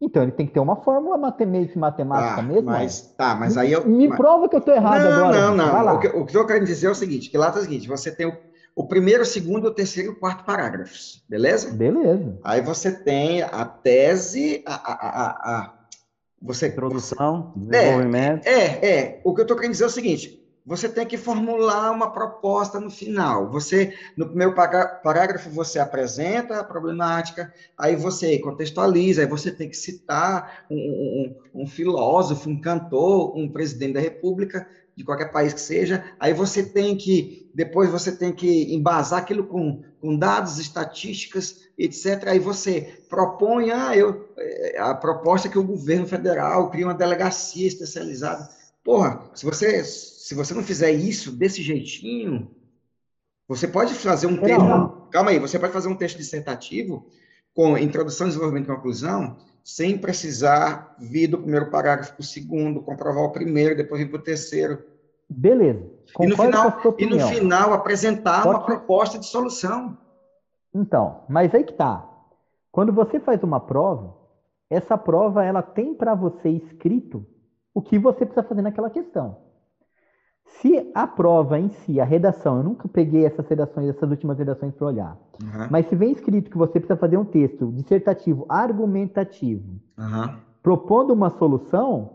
Então ele tem que ter uma fórmula matemática, matemática tá, mesmo. Mas, tá, mas aí eu. Me mas... prova que eu estou errado não, agora. Não, não, não. O que, o que eu quero dizer é o seguinte: que lá está o seguinte: você tem o, o primeiro, o segundo, o terceiro e o quarto parágrafos, beleza? Beleza. Aí você tem a tese, a, a, a, a você introdução, desenvolvimento. É, é, é. O que eu estou querendo dizer é o seguinte: você tem que formular uma proposta no final. Você, no primeiro parágrafo, você apresenta a problemática, aí você contextualiza, aí você tem que citar um, um, um, filósofo, um cantor, um presidente da república, de qualquer país que seja, aí você tem que, depois você tem que embasar aquilo com, com dados, estatísticas, etc. Aí você propõe, ah, eu, eh, a proposta que o governo federal cria uma delegacia especializada. Porra, se você se você não fizer isso desse jeitinho, você pode fazer um texto. Não. Calma aí, você pode fazer um texto dissertativo com introdução, desenvolvimento e conclusão, sem precisar vir do primeiro parágrafo para o segundo, comprovar o primeiro, depois vir para o terceiro. Beleza. E no, final, e no final apresentar pode... uma proposta de solução. Então, mas aí que tá. Quando você faz uma prova, essa prova ela tem para você escrito o que você precisa fazer naquela questão. Se a prova em si, a redação, eu nunca peguei essas redações, essas últimas redações para olhar, uhum. mas se vem escrito que você precisa fazer um texto dissertativo, argumentativo, uhum. propondo uma solução,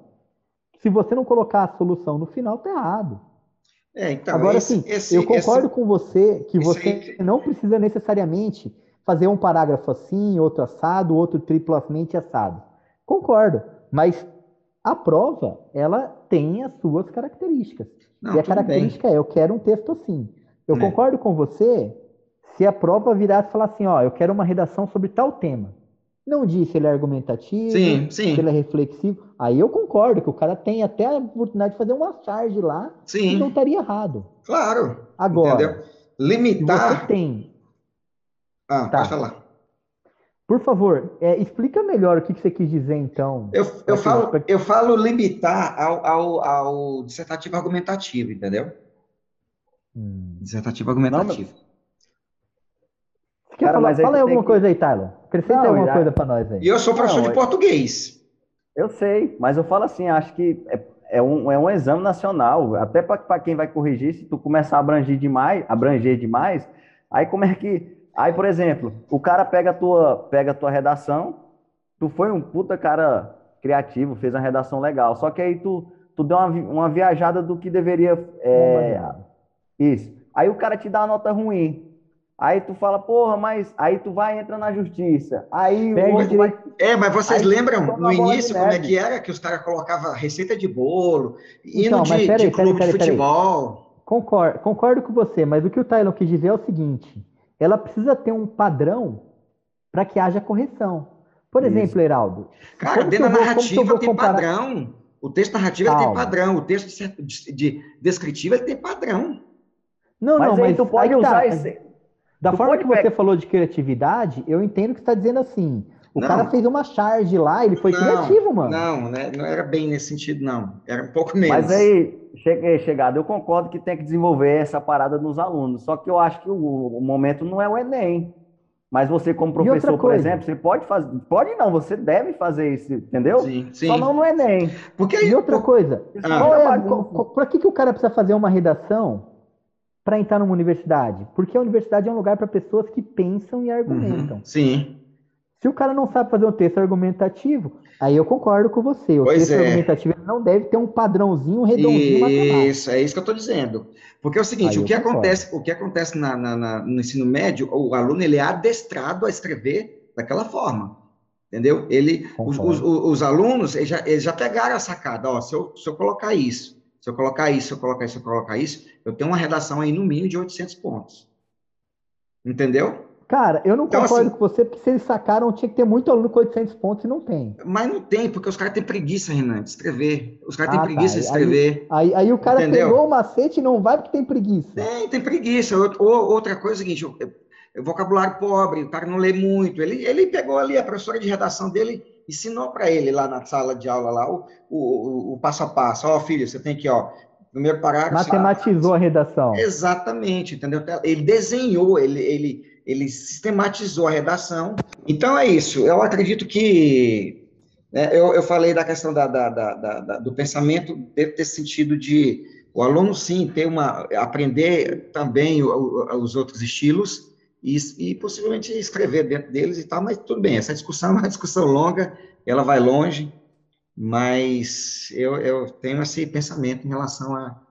se você não colocar a solução no final, tá errado. É, então, Agora, sim, eu concordo esse, com você que você aí... não precisa necessariamente fazer um parágrafo assim, outro assado, outro triplamente assado. Concordo, mas a prova, ela tem as suas características. Não, e a característica bem. é, eu quero um texto assim. Eu é. concordo com você se a prova virar e falar assim, ó, eu quero uma redação sobre tal tema. Não diz se ele é argumentativo, sim, sim. se ele é reflexivo. Aí eu concordo que o cara tem até a oportunidade de fazer uma charge lá sim. e não estaria errado. Claro. Agora, entendeu? limitar. Você tem. Ah, tá. pode falar. Por favor, é, explica melhor o que, que, você quis dizer, então. Eu, eu, falo, eu falo limitar ao, ao, ao dissertativo argumentativo, entendeu? Hum. Dissertativo argumentativo. Não, Cara, falar, fala aí alguma que... coisa aí, Tyler. Acrescenta não, alguma já... coisa para nós aí. E eu sou professor não, de português. Eu sei, mas eu falo assim, acho que é, é, um, é um exame nacional, até para quem vai corrigir, se tu começar a abranger demais, abranger demais, aí como é que Aí, por exemplo, o cara pega a tua, pega a tua redação, tu foi um puta cara criativo, fez uma redação legal, só que aí tu, tu deu uma, uma viajada do que deveria. É... Isso. Aí o cara te dá uma nota ruim. Aí tu fala, porra, mas aí tu vai entra na justiça. Aí Pega o outro vai... É, mas vocês aí, lembram no início como é que era? Que os caras colocavam receita de bolo, indo então, de, peraí, de clube peraí, peraí, de futebol. Concordo, concordo com você, mas o que o Tylon quis dizer é o seguinte: ela precisa ter um padrão para que haja correção. Por Isso. exemplo, Heraldo. Cara, dentro da narrativa tem comparar... padrão. O texto narrativo tem padrão, o texto de, de descritivo ele tem padrão. Não, mas não, mas tu pode usar tá. esse da tu forma que você falou de criatividade, eu entendo que você está dizendo assim. O não. cara fez uma charge lá, ele foi não, criativo, mano. Não, né? não era bem nesse sentido, não. Era um pouco menos. Mas aí, cheguei, chegado, eu concordo que tem que desenvolver essa parada nos alunos. Só que eu acho que o, o momento não é o Enem. Mas você, como professor, por exemplo, você pode fazer. Pode não, você deve fazer isso, entendeu? Sim, sim. Só não no Enem. Porque aí, e outra coisa, ah. é, para que, que o cara precisa fazer uma redação para entrar numa universidade? Porque a universidade é um lugar para pessoas que pensam e argumentam. Uhum, sim. Se o cara não sabe fazer um texto argumentativo, aí eu concordo com você. O pois texto é. argumentativo não deve ter um padrãozinho redondinho Isso, é isso que eu estou dizendo. Porque é o seguinte, o que, acontece, o que acontece na, na, na, no ensino médio, o aluno ele é adestrado a escrever daquela forma. Entendeu? Ele, os, os, os, alunos eles já, eles já pegaram a sacada. Ó, se, eu, se eu colocar isso, se eu colocar isso, se eu colocar isso, se eu colocar isso, eu tenho uma redação aí no mínimo de 800 pontos. Entendeu? Cara, eu não então, concordo assim, com você, porque se eles sacaram, tinha que ter muito aluno com 800 pontos e não tem. Mas não tem, porque os caras têm preguiça, Renan, de escrever. Os caras ah, têm preguiça tá. de escrever. Aí, aí, aí o cara entendeu? pegou o macete e não vai porque tem preguiça. Tem, tem preguiça. Ou, outra coisa é o seguinte, vocabulário pobre, o cara não lê muito. Ele, ele pegou ali a professora de redação dele, ensinou para ele lá na sala de aula lá o, o, o passo a passo. Ó, oh, filho, você tem que, ó, primeiro parágrafo. Matematizou a redação. Exatamente, entendeu? Ele desenhou, ele, ele, ele sistematizou a redação. Então é isso. Eu acredito que né, eu, eu falei da questão da, da, da, da, do pensamento deve ter sentido de o aluno sim ter uma aprender também os outros estilos e, e, possivelmente escrever dentro deles e tal, mas tudo bem, essa discussão é uma discussão longa, ela vai longe, mas eu, eu tenho esse pensamento em relação a,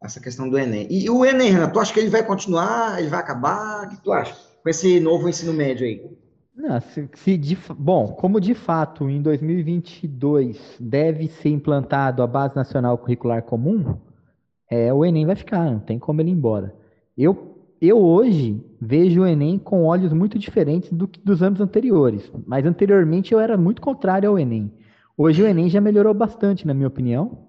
a essa questão do Enem. E o Enem, Renan, tu acha que ele vai continuar, ele vai acabar? O que tu acha? Com esse novo ensino médio aí? Não, se, se de, bom, como de fato em 2022 deve ser implantado a Base Nacional Curricular Comum, é, o Enem vai ficar, não tem como ele ir embora. Eu eu hoje vejo o Enem com olhos muito diferentes do que dos anos anteriores, mas anteriormente eu era muito contrário ao Enem. Hoje o Enem já melhorou bastante, na minha opinião,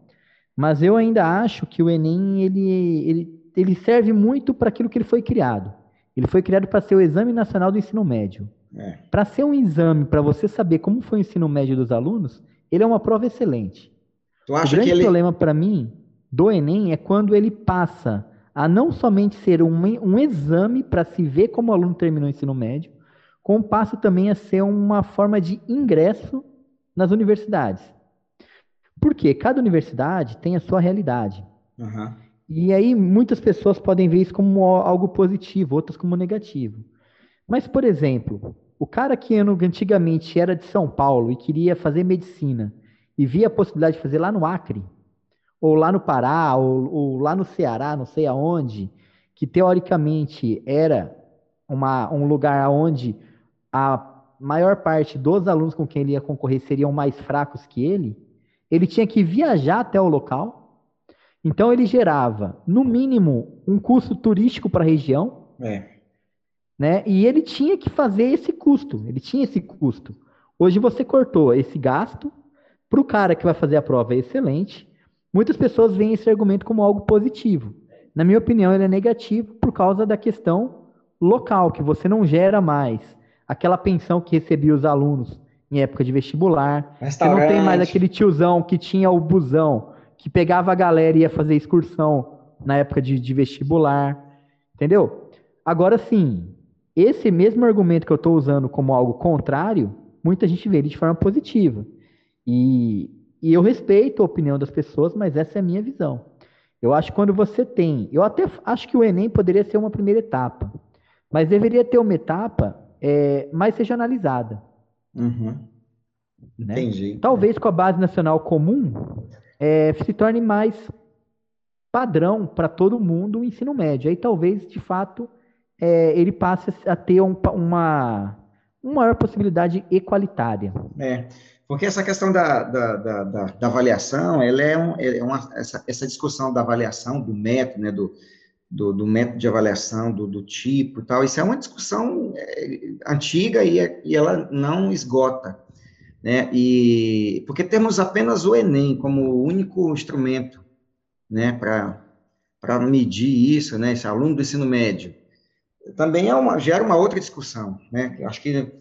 mas eu ainda acho que o Enem ele, ele, ele serve muito para aquilo que ele foi criado. Ele foi criado para ser o Exame Nacional do Ensino Médio. É. Para ser um exame, para você saber como foi o ensino médio dos alunos, ele é uma prova excelente. o grande ele... problema para mim do Enem é quando ele passa a não somente ser um, um exame para se ver como o aluno terminou o ensino médio, como passa também a ser uma forma de ingresso nas universidades. Porque cada universidade tem a sua realidade. Uhum. E aí muitas pessoas podem ver isso como algo positivo, outras como negativo. Mas, por exemplo, o cara que antigamente era de São Paulo e queria fazer medicina e via a possibilidade de fazer lá no Acre, ou lá no Pará, ou, ou, lá no Ceará, não sei aonde, que teoricamente era uma, um lugar onde a maior parte dos alunos com quem ele ia concorrer seriam mais fracos que ele, ele tinha que viajar até o local. Então ele gerava, no mínimo, um custo turístico para a região. É. Né? E ele tinha que fazer esse custo, ele tinha esse custo. Hoje você cortou esse gasto para o cara que vai fazer a prova é excelente, Muitas pessoas veem esse argumento como algo positivo. Na minha opinião, ele é negativo por causa da questão local, que você não gera mais aquela pensão que recebia os alunos em época de vestibular. Você não tem mais aquele tiozão que tinha o busão, que pegava a galera e ia fazer excursão na época de, de vestibular. Entendeu? Agora sim, esse mesmo argumento que eu estou usando como algo contrário, muita gente vê ele de forma positiva. E e eu respeito a opinião das pessoas, mas essa é a minha visão. Eu acho que quando você tem. Eu até acho que o Enem poderia ser uma primeira etapa, mas deveria ter uma etapa é, mais regionalizada. Uhum. Né? Entendi. Talvez com a base nacional comum é, se torne mais padrão para todo mundo o ensino médio. Aí talvez, de fato, é, ele passe a ter um, uma, uma maior possibilidade equalitária. É, porque essa questão da, da, da, da, da avaliação, ela é, um, é uma, essa, essa discussão da avaliação, do método, né, do, do, do método de avaliação, do, do tipo e tal, isso é uma discussão é, antiga e, é, e ela não esgota né? E porque temos apenas o Enem como único instrumento, né, para para medir isso, né, esse aluno do ensino médio. Também é uma gera uma outra discussão, né? Eu acho que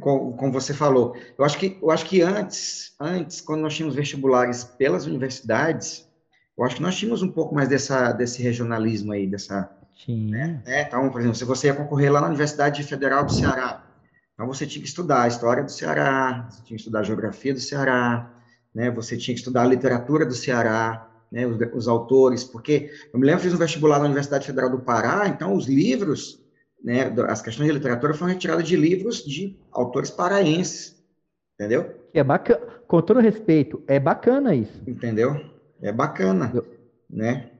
como, como você falou, eu acho que eu acho que antes, antes quando nós tínhamos vestibulares pelas universidades, eu acho que nós tínhamos um pouco mais dessa desse regionalismo aí, dessa Sim. Né? É, então, por exemplo, se você ia concorrer lá na Universidade Federal do Ceará, então você tinha que estudar a história do Ceará, você tinha que estudar a geografia do Ceará, né? Você tinha que estudar a literatura do Ceará, né? Os, os autores, porque eu me lembro que fiz um vestibular na Universidade Federal do Pará, então os livros, né? As questões de literatura foram retiradas de livros de autores paraenses, entendeu? É bacana, com todo respeito, é bacana isso. Entendeu? É bacana, eu... né?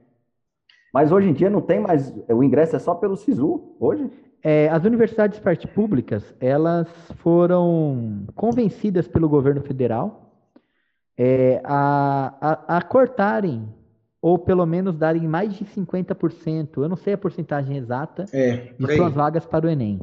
Mas hoje em dia não tem mais, o ingresso é só pelo SISU, hoje? É, as universidades públicas, elas foram convencidas pelo governo federal é, a, a, a, cortarem, ou pelo menos darem mais de 50%, eu não sei a porcentagem exata, é, de suas vagas para o Enem.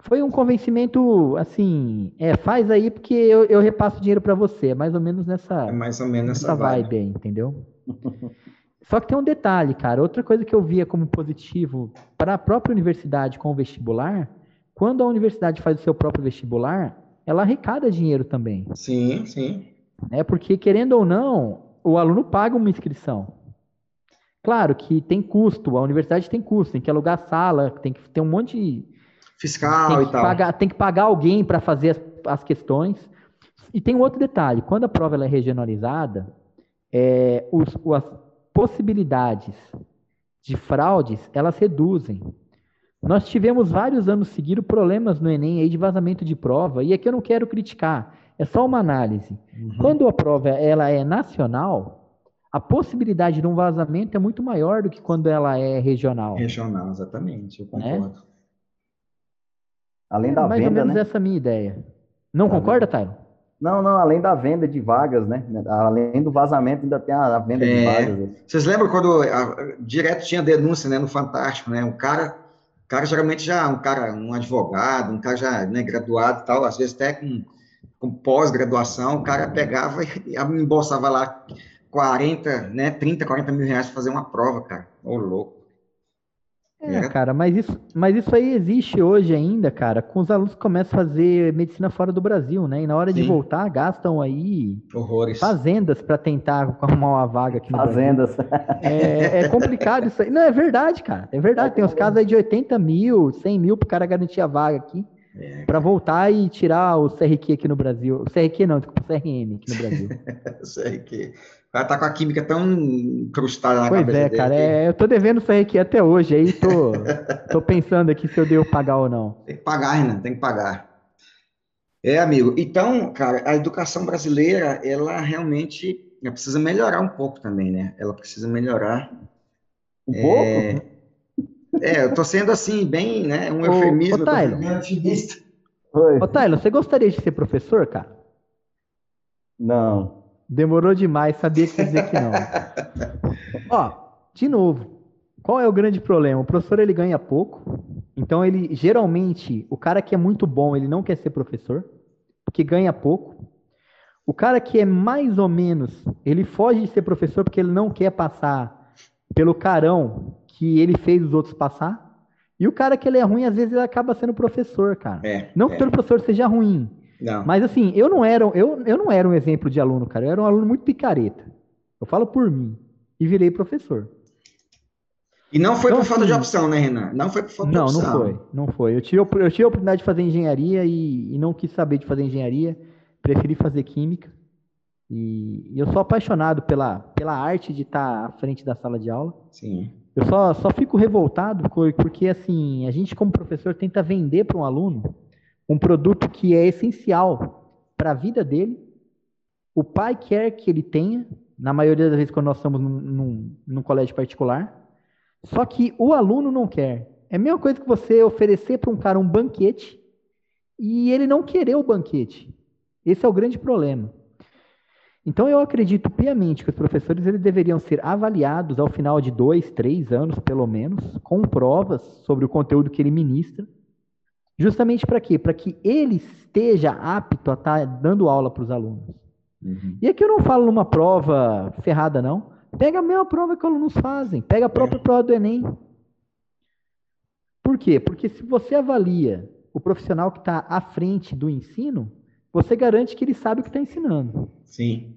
Foi um convencimento, assim, é, faz aí porque eu, eu repasso dinheiro para você, é mais ou menos nessa, é mais ou menos nessa vibe, vibe aí, entendeu? Só que tem um detalhe, cara. Outra coisa que eu via como positivo para a própria universidade com o vestibular, quando a universidade faz o seu próprio vestibular, ela arrecada dinheiro também. Sim, sim. É porque, querendo ou não, o aluno paga uma inscrição. Claro que tem custo, a universidade tem custo, tem que alugar sala, tem que ter um monte de. Fiscal e tal. Pagar, tem que pagar alguém para fazer as, as, questões. E tem um outro detalhe: quando a prova é regionalizada, é, os, as, possibilidades de fraudes, elas reduzem. Nós tivemos vários anos seguidos problemas no Enem aí de vazamento de prova, e aqui eu não quero criticar, é só uma análise. Uhum. Quando a prova ela é nacional, a possibilidade de um vazamento é muito maior do que quando ela é regional. Regional, exatamente, eu né? concordo. É? Além da mais venda, ou menos né? essa é a minha ideia. Não tá concorda, Tyler? Não, não, além da venda de vagas, né? Além do vazamento, ainda tem a, venda é, de vagas. Vocês lembram quando a, direto tinha denúncia, né, no Fantástico, né? Um cara, cara geralmente já um cara, um advogado, um cara já né, graduado e tal, às vezes até com, com pós-graduação, o cara pegava e embolsava lá 40, né, 30, 40 mil reais para fazer uma prova, cara. Ô, louco. É, é, cara, mas isso, mas isso aí existe hoje ainda, cara, com os alunos que começam a fazer medicina fora do Brasil, né? E na hora Sim. de voltar, gastam aí Horrores. fazendas para tentar arrumar uma vaga aqui no Fazendas. É, é, complicado isso aí. Não, é verdade, cara. É verdade. Tem uns casos aí de 80 mil, 100 mil pro cara garantir a vaga aqui. É, para voltar e tirar o CRQ aqui no Brasil. O CRQ não, desculpa, o CRM aqui no Brasil. CRQ cara tá com a química tão incrustada na pois cabeça é, cara, é, eu tô devendo isso aí aqui até hoje, aí tô, tô pensando aqui se eu devo pagar ou não. Tem que pagar, Renan, tem que pagar. É, amigo, então, cara, a educação brasileira, ela realmente ela precisa melhorar um pouco também, né? Ela precisa melhorar. Um é, pouco? É, eu tô sendo assim, bem, né, um eufemismo. Ô, Tyler, Ô, Tyler, você gostaria de ser professor, cara? Não. Demorou demais, sabia que ia dizer que não. Ó, de novo, qual é o grande problema? O professor ele ganha pouco, então ele geralmente, o cara que é muito bom, ele não quer ser professor, porque ganha pouco. O cara que é mais ou menos, ele foge de ser professor porque ele não quer passar pelo carão que ele fez os outros passar. E o cara que ele é ruim, às vezes ele acaba sendo professor, cara. É, não que é. todo professor seja ruim, não. Mas assim, eu não era, eu, eu não era um exemplo de aluno, cara. Eu era um aluno muito picareta. Eu falo por mim. E virei professor. E não foi então, por falta de assim, opção, né, Renan? Não foi por falta não, de opção. Não, não foi. Não foi. Eu tive, eu tive a oportunidade de fazer engenharia e, e não quis saber de fazer engenharia. Preferi fazer química. E, e eu sou apaixonado pela, pela arte de estar à frente da sala de aula. Sim. Eu só, só fico revoltado porque, assim, a gente como professor tenta vender para um aluno um produto que é essencial para a vida dele. O pai quer que ele tenha, na maioria das vezes quando nós estamos num, num, num colégio particular, só que o aluno não quer. É a mesma coisa que você oferecer para um cara um banquete e ele não querer o banquete. Esse é o grande problema. Então, eu acredito piamente que os professores eles deveriam ser avaliados ao final de dois, três anos, pelo menos, com provas sobre o conteúdo que ele ministra. Justamente para quê? Para que ele esteja apto a estar tá dando aula para os alunos. Uhum. E aqui eu não falo numa prova ferrada, não. Pega a mesma prova que os alunos fazem. Pega a própria é. prova do Enem. Por quê? Porque se você avalia o profissional que está à frente do ensino, você garante que ele sabe o que está ensinando. Sim.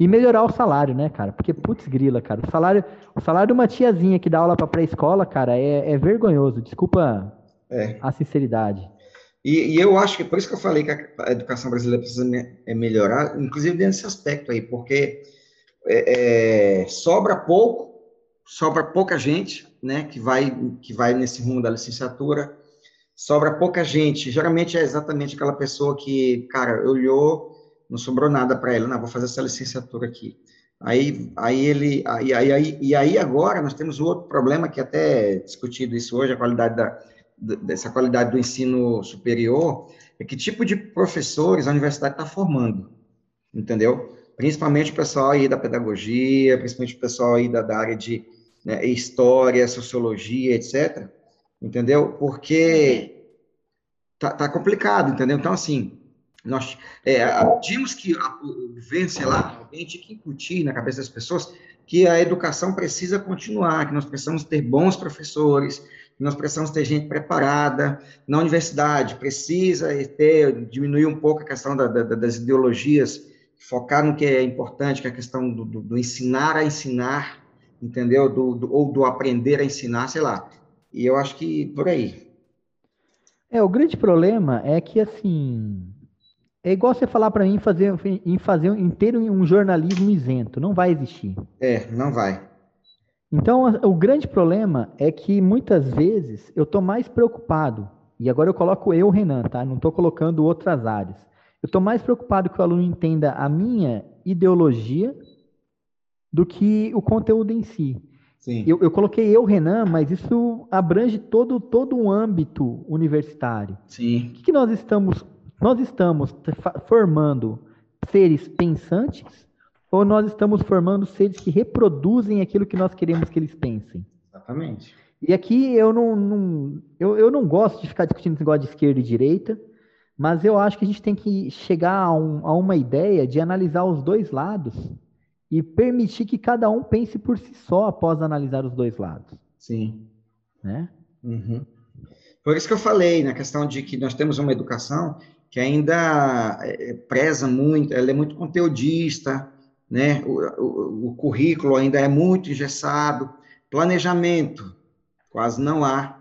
E melhorar o salário, né, cara? Porque, putz, grila, cara. O salário, o salário de uma tiazinha que dá aula para pré-escola, cara, é, é, vergonhoso. Desculpa é. a sinceridade. E, e, eu acho que, por isso que eu falei que a educação brasileira precisa é melhorar, inclusive nesse aspecto aí, porque é, é, sobra pouco, sobra pouca gente, né, que vai, que vai nesse rumo da licenciatura, sobra pouca gente, geralmente é exatamente aquela pessoa que, cara, olhou, não sobrou nada para ele, não, vou fazer essa licenciatura aqui. Aí, aí ele, aí, aí, e aí agora nós temos outro problema que até é discutido isso hoje, a qualidade da, dessa qualidade do ensino superior, é que tipo de professores a universidade está formando, entendeu? Principalmente o pessoal aí da pedagogia, principalmente o pessoal aí da, da área de né, história, sociologia, etc. Entendeu? Porque tá, tá complicado, entendeu? Então, assim, nós é, tínhamos que o governo, sei lá, alguém tinha que incutir na cabeça das pessoas que a educação precisa continuar, que nós precisamos ter bons professores, nós precisamos ter gente preparada na universidade, precisa ter, diminuir um pouco a questão da, da, das ideologias, focar no que é importante, que é a questão do, do, do ensinar a ensinar, entendeu? Do, do, ou do aprender a ensinar, sei lá. E eu acho que por aí. É, o grande problema é que, assim, é igual você falar para mim fazer, em fazer inteiro um jornalismo isento. Não vai existir. É, não vai. Então, o grande problema é que muitas vezes eu estou mais preocupado, e agora eu coloco eu, Renan, tá? Não estou colocando outras áreas. Eu estou mais preocupado que o aluno entenda a minha ideologia do que o conteúdo em si. Eu, eu, coloquei eu, Renan, mas isso abrange todo, todo um âmbito universitário. Sim. O que, que nós estamos? Nós estamos formando seres pensantes ou nós estamos formando seres que reproduzem aquilo que nós queremos que eles pensem? Exatamente. E aqui eu não, não eu, eu não gosto de ficar discutindo esse negócio de esquerda e direita, mas eu acho que a gente tem que chegar a, um, a uma ideia de analisar os dois lados e permitir que cada um pense por si só após analisar os dois lados. Sim. Né? Uhum. Por isso que eu falei na questão de que nós temos uma educação que ainda é, preza muito, ela é muito conteudista, né? O, o, o, currículo ainda é muito engessado, planejamento quase não há.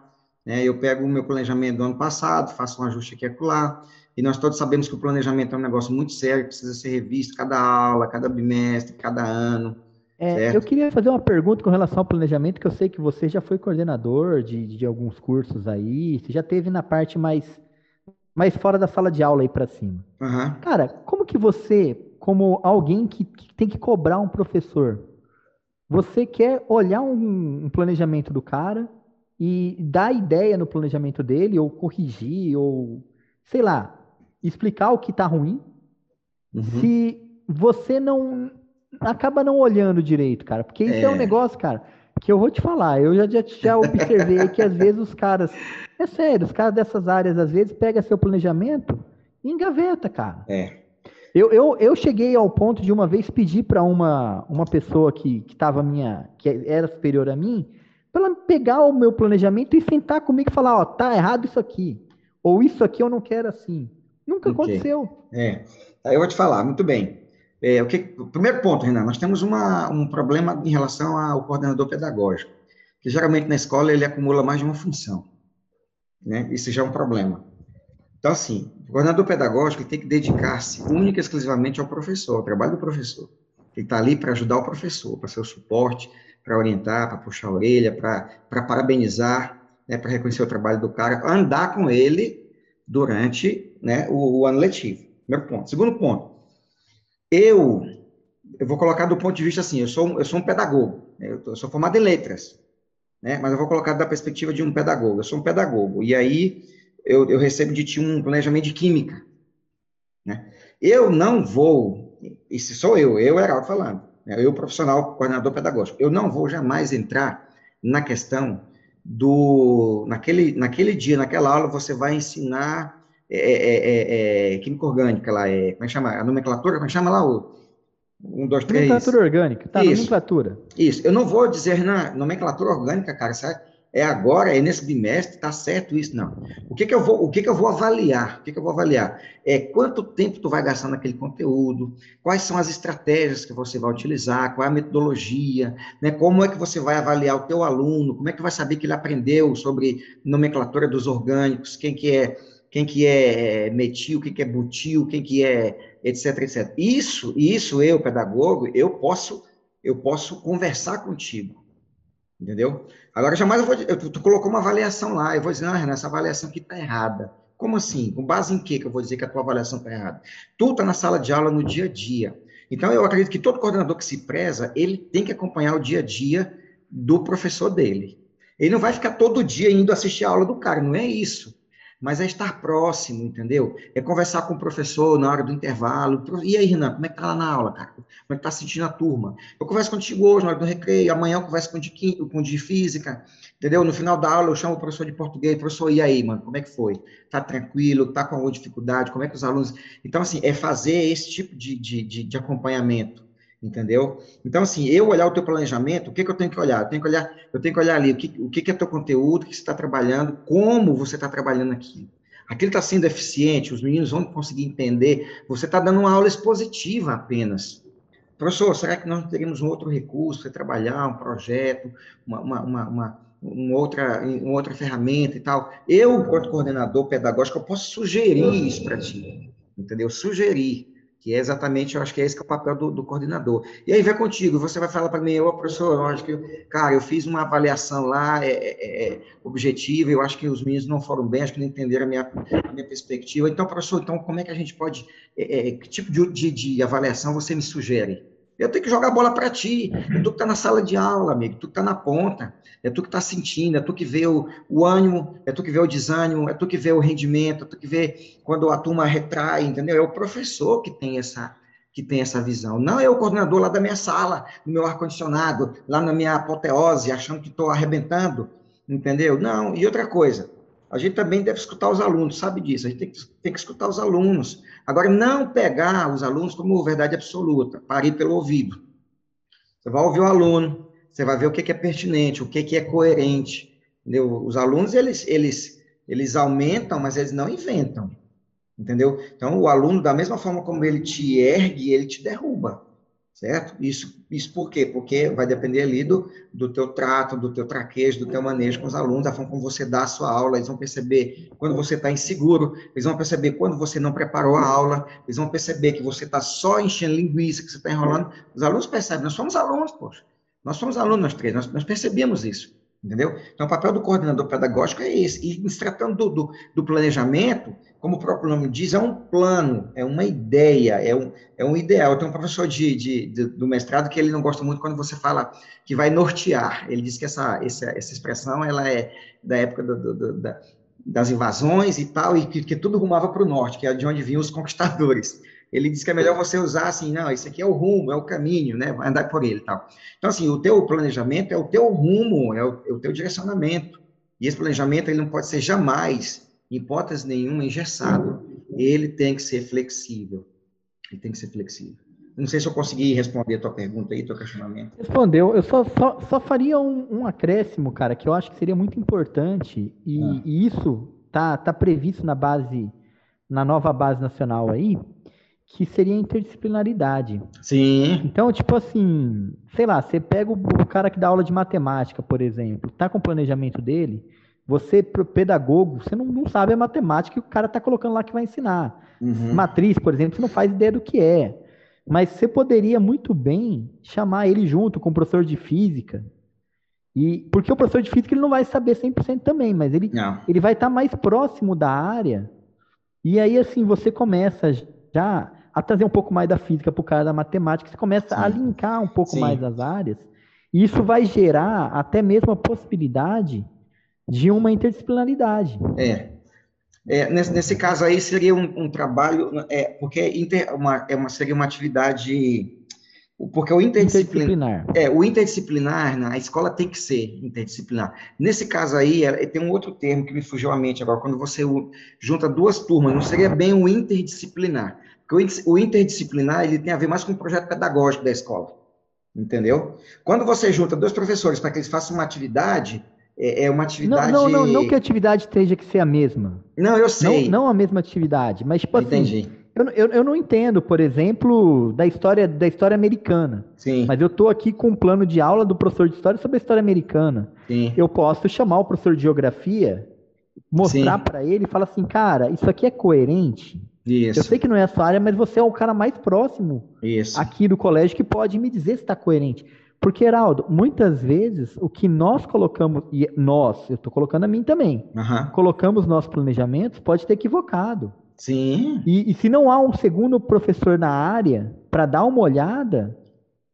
Né? Eu pego o meu planejamento do ano passado, faço um ajuste aqui e acolá, e nós todos sabemos que o planejamento é um negócio muito sério, precisa ser revisto cada aula, cada bimestre, cada ano. É, eu queria fazer uma pergunta com relação ao planejamento, que eu sei que você já foi coordenador de, de alguns cursos aí, você já teve na parte mais, mais fora da sala de aula aí para cima. Uhum. Cara, como que você, como alguém que, que, tem que cobrar um professor, você quer olhar um, um planejamento do cara e dar ideia no planejamento dele, ou corrigir, ou sei lá, explicar o que está ruim, uhum. se você não acaba não olhando direito, cara, porque isso é, é um negócio, cara, que eu vou te falar, eu já, já, já observei que às vezes os caras, é sério, os caras dessas áreas às vezes pega seu planejamento e engaveta, cara. É. Eu, eu, eu cheguei ao ponto de uma vez pedir para uma, uma pessoa que, que tava minha, que era superior a mim, para ela pegar o meu planejamento e sentar comigo e falar, ó, tá errado isso aqui. Ou isso aqui eu não quero assim. Nunca okay. aconteceu. É, eu vou te falar, muito bem. É, o, que, o primeiro ponto, Renan, nós temos uma, um problema em relação ao coordenador pedagógico, que geralmente na escola ele acumula mais de uma função. Né? Isso já é um problema. Então, assim, o coordenador pedagógico tem que dedicar-se única e exclusivamente ao professor, ao trabalho do professor. Ele está ali para ajudar o professor, para ser o suporte, para orientar, para puxar a orelha, para parabenizar, né, para reconhecer o trabalho do cara, andar com ele durante né, o, o, ano letivo. Primeiro ponto. Segundo ponto, eu, eu vou colocar do ponto de vista assim, eu sou, eu sou um pedagogo, né, eu, tô, eu sou formado em letras, né? Mas eu vou colocar da perspectiva de um pedagogo. Eu sou um pedagogo, e aí eu, eu recebo de ti um planejamento de química, né? Eu não vou, se sou eu, eu, Heraldo, falando, né? eu, profissional, coordenador pedagógico, eu não vou jamais entrar na questão do, naquele, naquele dia, naquela aula, você vai ensinar é, é, é, é química orgânica lá, é, como é que chama? A nomenclatura, como é que chama lá? O, um, dois, três. Nomenclatura orgânica, tá, Isso. nomenclatura. Isso, eu não vou dizer na nomenclatura orgânica, cara, sabe? É agora, é nesse bimestre, tá certo isso, não. O que que eu vou, o que que eu vou avaliar? O que que eu vou avaliar? É quanto tempo tu vai gastar naquele conteúdo, quais são as estratégias que você vai utilizar, qual é a metodologia, né? Como é que você vai avaliar o teu aluno, como é que vai saber que ele aprendeu sobre nomenclatura dos orgânicos, quem que é quem que é metil, quem que é butil, quem que é etc, etc. Isso, isso eu, pedagogo, eu posso, eu posso conversar contigo, entendeu? Agora, jamais eu vou, eu, tu colocou uma avaliação lá, eu vou dizer, não, Renan, essa avaliação aqui está errada. Como assim? Com base em quê que eu vou dizer que a tua avaliação está errada? Tu está na sala de aula no dia a dia. Então, eu acredito que todo coordenador que se preza, ele tem que acompanhar o dia a dia do professor dele. Ele não vai ficar todo dia indo assistir a aula do cara, não é isso mas é estar próximo, entendeu? É conversar com o professor na hora do intervalo. E aí, Renan, como é que tá lá na aula, cara? Como é que tá sentindo a turma? Eu converso contigo hoje, na hora do recreio, amanhã eu converso com o de, com de física, entendeu? No final da aula eu chamo o professor de português, professor, e aí, mano, como é que foi? Tá tranquilo? Tá com alguma dificuldade? Como é que os alunos... Então, assim, é fazer esse tipo de, de, de, de acompanhamento entendeu? Então, assim, eu olhar o teu planejamento, o que, que eu tenho que olhar? Eu tenho que olhar, eu tenho que olhar ali o que, o que, que é teu conteúdo, que você está trabalhando, como você está trabalhando aquilo. Aquilo está sendo eficiente, os meninos vão conseguir entender, você está dando uma aula expositiva apenas. Professor, será que nós teríamos um outro recurso para trabalhar, um projeto, uma, uma, uma, uma, uma outra, uma outra ferramenta e tal? Eu, enquanto coordenador pedagógico, eu posso sugerir isso para ti, entendeu? Sugerir que é exatamente, eu acho que é esse que é o papel do, do coordenador. E aí vai contigo, você vai falar para mim, ô professor, eu acho que, cara, eu fiz uma avaliação lá é, é, é, objetiva, eu acho que os meninos não foram bem, acho que não entenderam a minha, a minha perspectiva. Então, professor, então como é que a gente pode, é, é que tipo de, de, de avaliação você me sugere? Eu tenho que jogar a bola para ti. É tu que está na sala de aula, amigo. Tu que está na ponta. É tu que está sentindo. É tu que vê o, o, ânimo. É tu que vê o desânimo. É tu que vê o rendimento. É tu que vê quando a turma retrai, entendeu? É o professor que tem essa que tem essa visão. Não é o coordenador lá da minha sala, no meu ar-condicionado, lá na minha apoteose, achando que estou arrebentando, entendeu? Não. E outra coisa, a gente também deve escutar os alunos, sabe disso. A gente tem que, tem que escutar os alunos. Agora, não pegar os alunos como verdade absoluta, pare pelo ouvido. Você vai ouvir o aluno, você vai ver o que é pertinente, o que é coerente. Entendeu? Os alunos, eles, eles, eles aumentam, mas eles não inventam. Entendeu? Então, o aluno, da mesma forma como ele te ergue, ele te derruba certo? Isso, isso por quê? Porque vai depender ali do, do teu trato, do teu traquejo, do teu manejo com os alunos, da forma como você dá a sua aula, eles vão perceber quando você está inseguro, eles vão perceber quando você não preparou a aula, eles vão perceber que você está só enchendo linguiça, que você está enrolando. Os alunos percebem, nós somos alunos, poxa. Nós somos alunos, nós três, nós, nós percebemos isso, entendeu? Então, o papel do coordenador pedagógico é esse. E se tratando do, do, do planejamento, como o próprio nome diz, é um plano, é uma ideia, é um, é um ideal. Tenho um professor de, de, de, do mestrado que ele não gosta muito quando você fala que vai nortear. Ele diz que essa, essa, essa expressão ela é da época do, do, da, das invasões e tal, e que, que tudo rumava para o norte, que é de onde vinham os conquistadores. Ele diz que é melhor você usar assim, não, isso aqui é o rumo, é o caminho, né? Vai andar por ele e tal. Então, assim, o teu planejamento é o teu rumo, é o, é o teu direcionamento. E esse planejamento ele não pode ser jamais hipótese nenhuma, engessado. Ele tem que ser flexível. Ele tem que ser flexível. Não sei se eu consegui responder a tua pergunta aí, teu questionamento. Respondeu. Eu só, só, só faria um, um, acréscimo, cara, que eu acho que seria muito importante, e, ah. e, isso tá, tá previsto na base, na nova base nacional aí, que seria a interdisciplinaridade. Sim. Então, tipo assim, sei lá, você pega o, o cara que dá aula de matemática, por exemplo, tá com o planejamento dele, você, pedagogo, você não, não sabe a matemática que o cara está colocando lá que vai ensinar. Uhum. Matriz, por exemplo, você não faz ideia do que é. Mas você poderia muito bem chamar ele junto com o professor de física. E, porque o professor de física ele não vai saber 100% também, mas ele, ele vai estar tá mais próximo da área. E aí, assim, você começa já a trazer um pouco mais da física para o cara da matemática, você começa Sim. a linkar um pouco Sim. mais as áreas. Isso vai gerar até mesmo a possibilidade de uma interdisciplinaridade. É. é nesse, nesse, caso aí seria um, um trabalho, é, porque inter, uma, é uma, seria uma atividade porque o interdisciplinar, interdisciplinar. É, o interdisciplinar na escola tem que ser interdisciplinar. Nesse caso aí, é, tem um outro termo que me fugiu à mente agora, quando você junta duas turmas, não seria bem o interdisciplinar. Porque o interdisciplinar, ele tem a ver mais com o projeto pedagógico da escola. Entendeu? Quando você junta dois professores para que eles façam uma atividade, é, é uma atividade. Não, não, não, não que a atividade tenha que ser a mesma. Não, eu sei. Não, não a mesma atividade, mas tipo assim, Entendi. assim. Eu, eu, eu, não entendo, por exemplo, da história da história americana. Sim. Mas eu estou aqui com um plano de aula do professor de história sobre a história americana. Sim. Eu posso chamar o professor de geografia, mostrar para ele e falar assim, cara, isso aqui é coerente. Isso. Eu sei que não é a sua área, mas você é o cara mais próximo isso. aqui do colégio que pode me dizer se está coerente. Porque, Heraldo, muitas vezes o que nós colocamos, e nós, eu estou colocando a mim também, uhum. colocamos nossos planejamentos, pode ter equivocado. Sim. E, e se não há um segundo professor na área para dar uma olhada,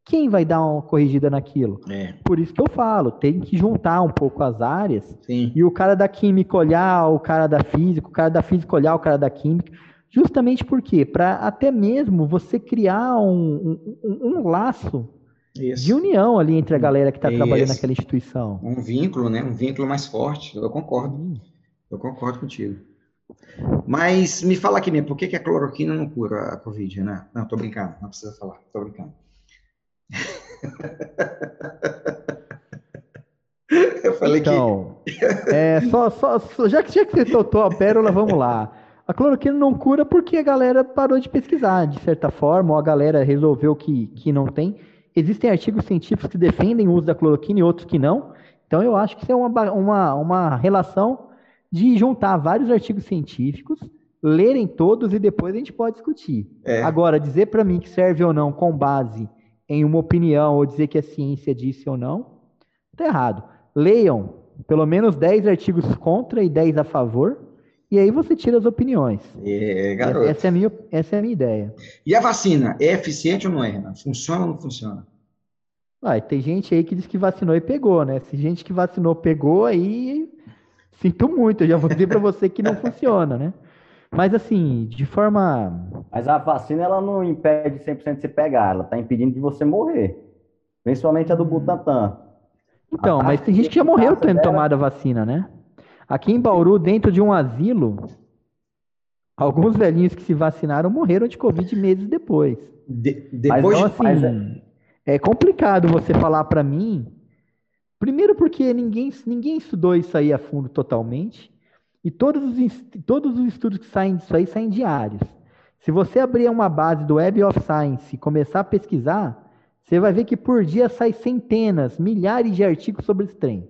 quem vai dar uma corrigida naquilo? É. Por isso que eu falo, tem que juntar um pouco as áreas. Sim. E o cara da química olhar o cara da física, o cara da física olhar o cara da química. Justamente por quê? Para até mesmo você criar um, um, um laço isso. de união ali entre a galera que está trabalhando naquela instituição. Um vínculo, né? Um vínculo mais forte. Eu concordo. Eu concordo contigo. Mas me fala aqui mesmo, por que, que a cloroquina não cura a Covid, né? Não, tô brincando, não precisa falar, tô brincando. Eu falei então, que. É, só, só, só, já, que, já que você soltou a pérola, vamos lá. A cloroquina não cura porque a galera parou de pesquisar, de certa forma, ou a galera resolveu que, que não tem. Existem artigos científicos que defendem o uso da cloroquina e outros que não. Então, eu acho que isso é uma, uma, uma relação de juntar vários artigos científicos, lerem todos e depois a gente pode discutir. É. Agora, dizer para mim que serve ou não com base em uma opinião ou dizer que a ciência disse ou não, está errado. Leiam pelo menos 10 artigos contra e 10 a favor, e aí você tira as opiniões. É, garoto. Essa é a minha, essa é a minha ideia. E a vacina, é eficiente ou não é, Renan? Funciona ou não funciona? Ah, tem gente aí que diz que vacinou e pegou, né? Se gente que vacinou pegou, aí Sinto muito, eu já vou dizer para você que não funciona, né? Mas assim, de forma. Mas a vacina ela não impede 100% de você pegar, ela está impedindo de você morrer. Principalmente a do Butantan. Então, mas tem gente que já morreu tendo dela... tomado a vacina, né? Aqui em Bauru, dentro de um asilo, alguns velhinhos que se vacinaram morreram de Covid meses depois. De, depois então, assim, é... é complicado você falar para mim Primeiro porque ninguém, ninguém estudou isso aí a fundo totalmente, e todos os, todos os estudos que saem disso aí saem diários. Se você abrir uma base do Web of Science e começar a pesquisar, você vai ver que por dia sai centenas, milhares de artigos sobre esse trem.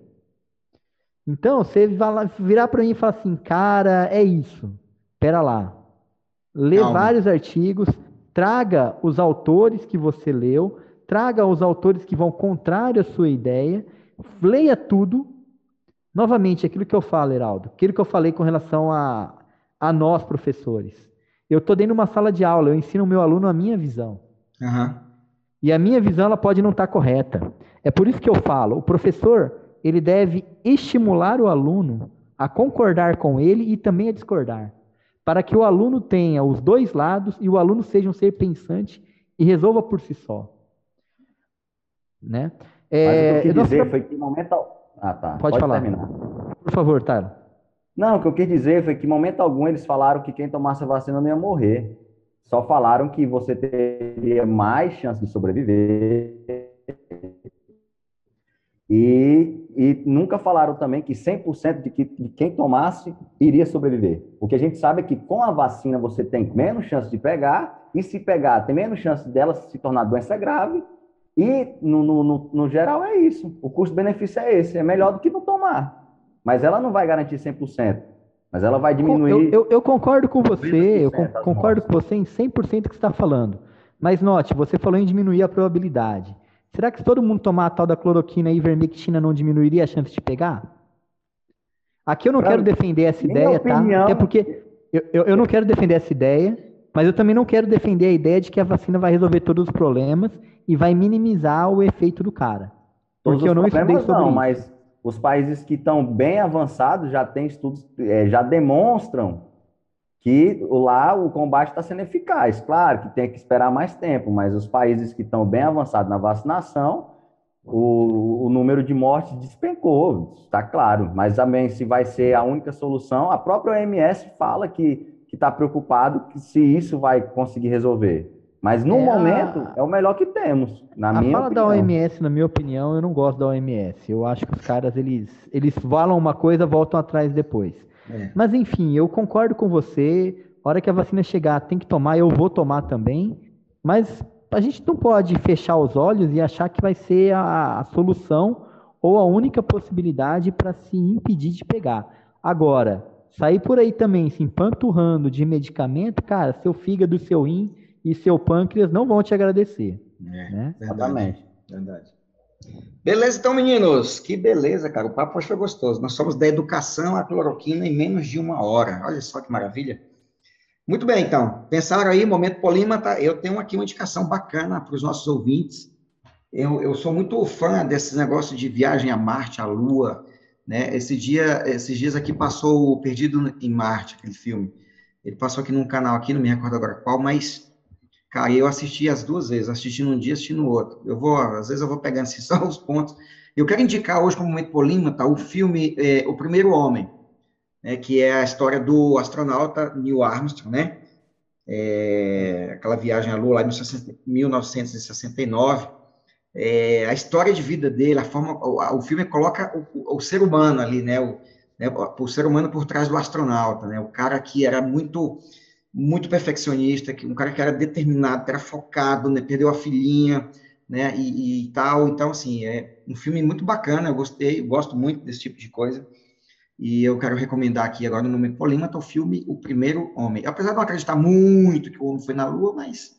Então, você vai virar para mim e falar assim, cara, é isso. Espera lá. Lê Calma. vários artigos, traga os autores que você leu, traga os autores que vão contrário à sua ideia leia tudo. Novamente, aquilo que eu falo, Heraldo, aquilo que eu falei com relação a, a nós, professores. Eu estou dentro de uma sala de aula, eu ensino o meu aluno a minha visão. Uhum. E a minha visão ela pode não estar tá correta. É por isso que eu falo, o professor ele deve estimular o aluno a concordar com ele e também a discordar, para que o aluno tenha os dois lados e o aluno seja um ser pensante e resolva por si só. Né? É, Mas o que eu quis dizer foi que momento. Ah, tá. Pode, Pode falar. Terminar. Por favor, Taro. Não, o que eu quis dizer foi que, em momento algum, eles falaram que quem tomasse a vacina não ia morrer. Só falaram que você teria mais chance de sobreviver. E, e nunca falaram também que 100% de, que, de quem tomasse iria sobreviver. O que a gente sabe é que com a vacina você tem menos chance de pegar, e se pegar, tem menos chance dela se tornar doença grave, e, no, no, no, geral, é isso. O custo-benefício é esse. É melhor do que não tomar. Mas ela não vai garantir 100%. Mas ela vai diminuir. Eu, eu, eu concordo com você. Eu concordo com você em 100% que você está falando. Mas note, você falou em diminuir a probabilidade. Será que se todo mundo tomar a tal da cloroquina e ivermectina não diminuiria a chance de pegar? Aqui eu não pra quero defender essa ideia, tá? opinião... tá? Até porque eu, eu, eu não quero defender essa ideia, mas eu também não quero defender a ideia de que a vacina vai resolver todos os problemas e vai minimizar o efeito do cara. Porque eu não estudei sobre não, isso. mas os países que estão bem avançados já têm estudos, é, já demonstram que lá o combate está sendo eficaz. Claro que tem que esperar mais tempo, mas os países que estão bem avançados na vacinação, o, o número de mortes despencou, está claro. Mas também se vai ser a única solução, a própria OMS fala que está preocupado que se isso vai conseguir resolver. Mas no É, a- momento é o melhor que temos, na a minha fala da opinião. OMS, na minha opinião, eu não gosto da OMS. Eu acho que os caras, eles, eles falam uma coisa, voltam atrás depois. É. Mas enfim, eu concordo com você. A hora que a vacina chegar, tem que tomar, eu vou tomar também. Mas a gente não pode fechar os olhos e achar que vai ser a, a solução ou a única possibilidade para se impedir de pegar. Agora, sair por aí também se empanturrando de medicamento, cara, seu fígado, seu rim e seu pâncreas não vão te agradecer, É, né? verdade. Exatamente. Verdade. Beleza, então, meninos. Que beleza, cara. O papo foi gostoso. Nós somos da educação à cloroquina em menos de uma hora. Olha só que maravilha. Muito bem, então. Pensaram aí, momento polímata. Eu tenho aqui uma indicação bacana para os nossos ouvintes. Eu, eu sou muito fã desse negócio de viagem a Marte, à Lua. Né? Esse dia, esses dias aqui passou o Perdido em Marte, aquele filme. Ele passou aqui num canal aqui, não me recordo agora qual, mas Cara, eu assisti as duas vezes, assisti num dia, assisti no outro. Eu vou, às vezes eu vou pegando assim, só os pontos. Eu quero indicar hoje, como momento polímata, o filme é, O Primeiro Homem, né, que é a história do astronauta Neil Armstrong, né? É, aquela viagem à Lua lá em 1969. É, a história de vida dele, a forma, o, o filme coloca o, o, ser humano ali, né? O, né? o ser humano por trás do astronauta, né? O cara que era muito muito perfeccionista, um cara que era determinado, que era focado, né, perdeu a filhinha, né, e, e, tal, então, assim, é um filme muito bacana, eu gostei, eu gosto muito desse tipo de coisa, e eu quero recomendar aqui agora no Momento Polímata o filme O Primeiro Homem, apesar de não acreditar muito que o homem foi na Lua, mas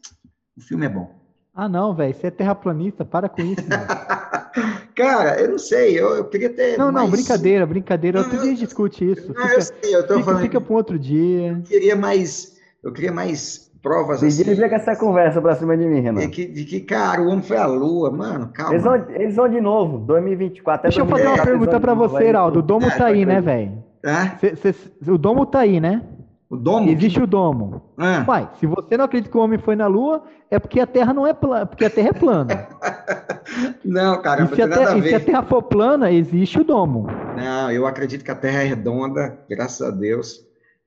o filme é bom. Ah, não, velho, você é terraplanista, para com isso. Cara, eu não sei, eu, eu queria ter. Não, mais... não, brincadeira, brincadeira. Não, Outro eu- dia a gente discute isso. Não, Fica, eu sei, eu tô fica, falando. fica para um outro dia. Eu queria mais. Eu queria mais provas assim. Desliga com essa conversa pra cima de mim, Renan. de que, de que, cara, o homem foi à Lua, mano, calma. Eles vão, eles vão de novo, 2024. até Deixa eu fazer uma 2024, pergunta pra você, Heraldo. O domo É, tá aí, né, velho? Cê- O domo tá aí, né? O domo? Existe o domo. Ah, Uai, se você não acredita que o homem foi na Lua, é porque a Terra não é plana, porque a Terra é plana. não, cara, E não se, tem a a terra, e se a. Terra for plana, existe o domo. Não, eu acredito que a Terra é redonda, graças a Deus.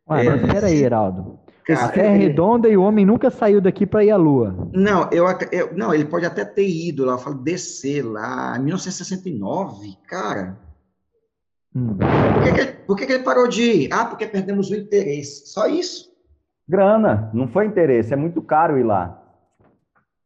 Ué, É. mas peraí, Heraldo. A Cara, Terra é redonda e o homem nunca saiu daqui para ir à Lua. Não, eu, eu- não, ele pode até ter ido lá, eu falo, descer lá, em 1969, cara. Hum. Por que, que, ele- por que, que ele parou de ir? Ah, porque perdemos o interesse. Só isso. Grana, não foi interesse, é muito caro ir lá.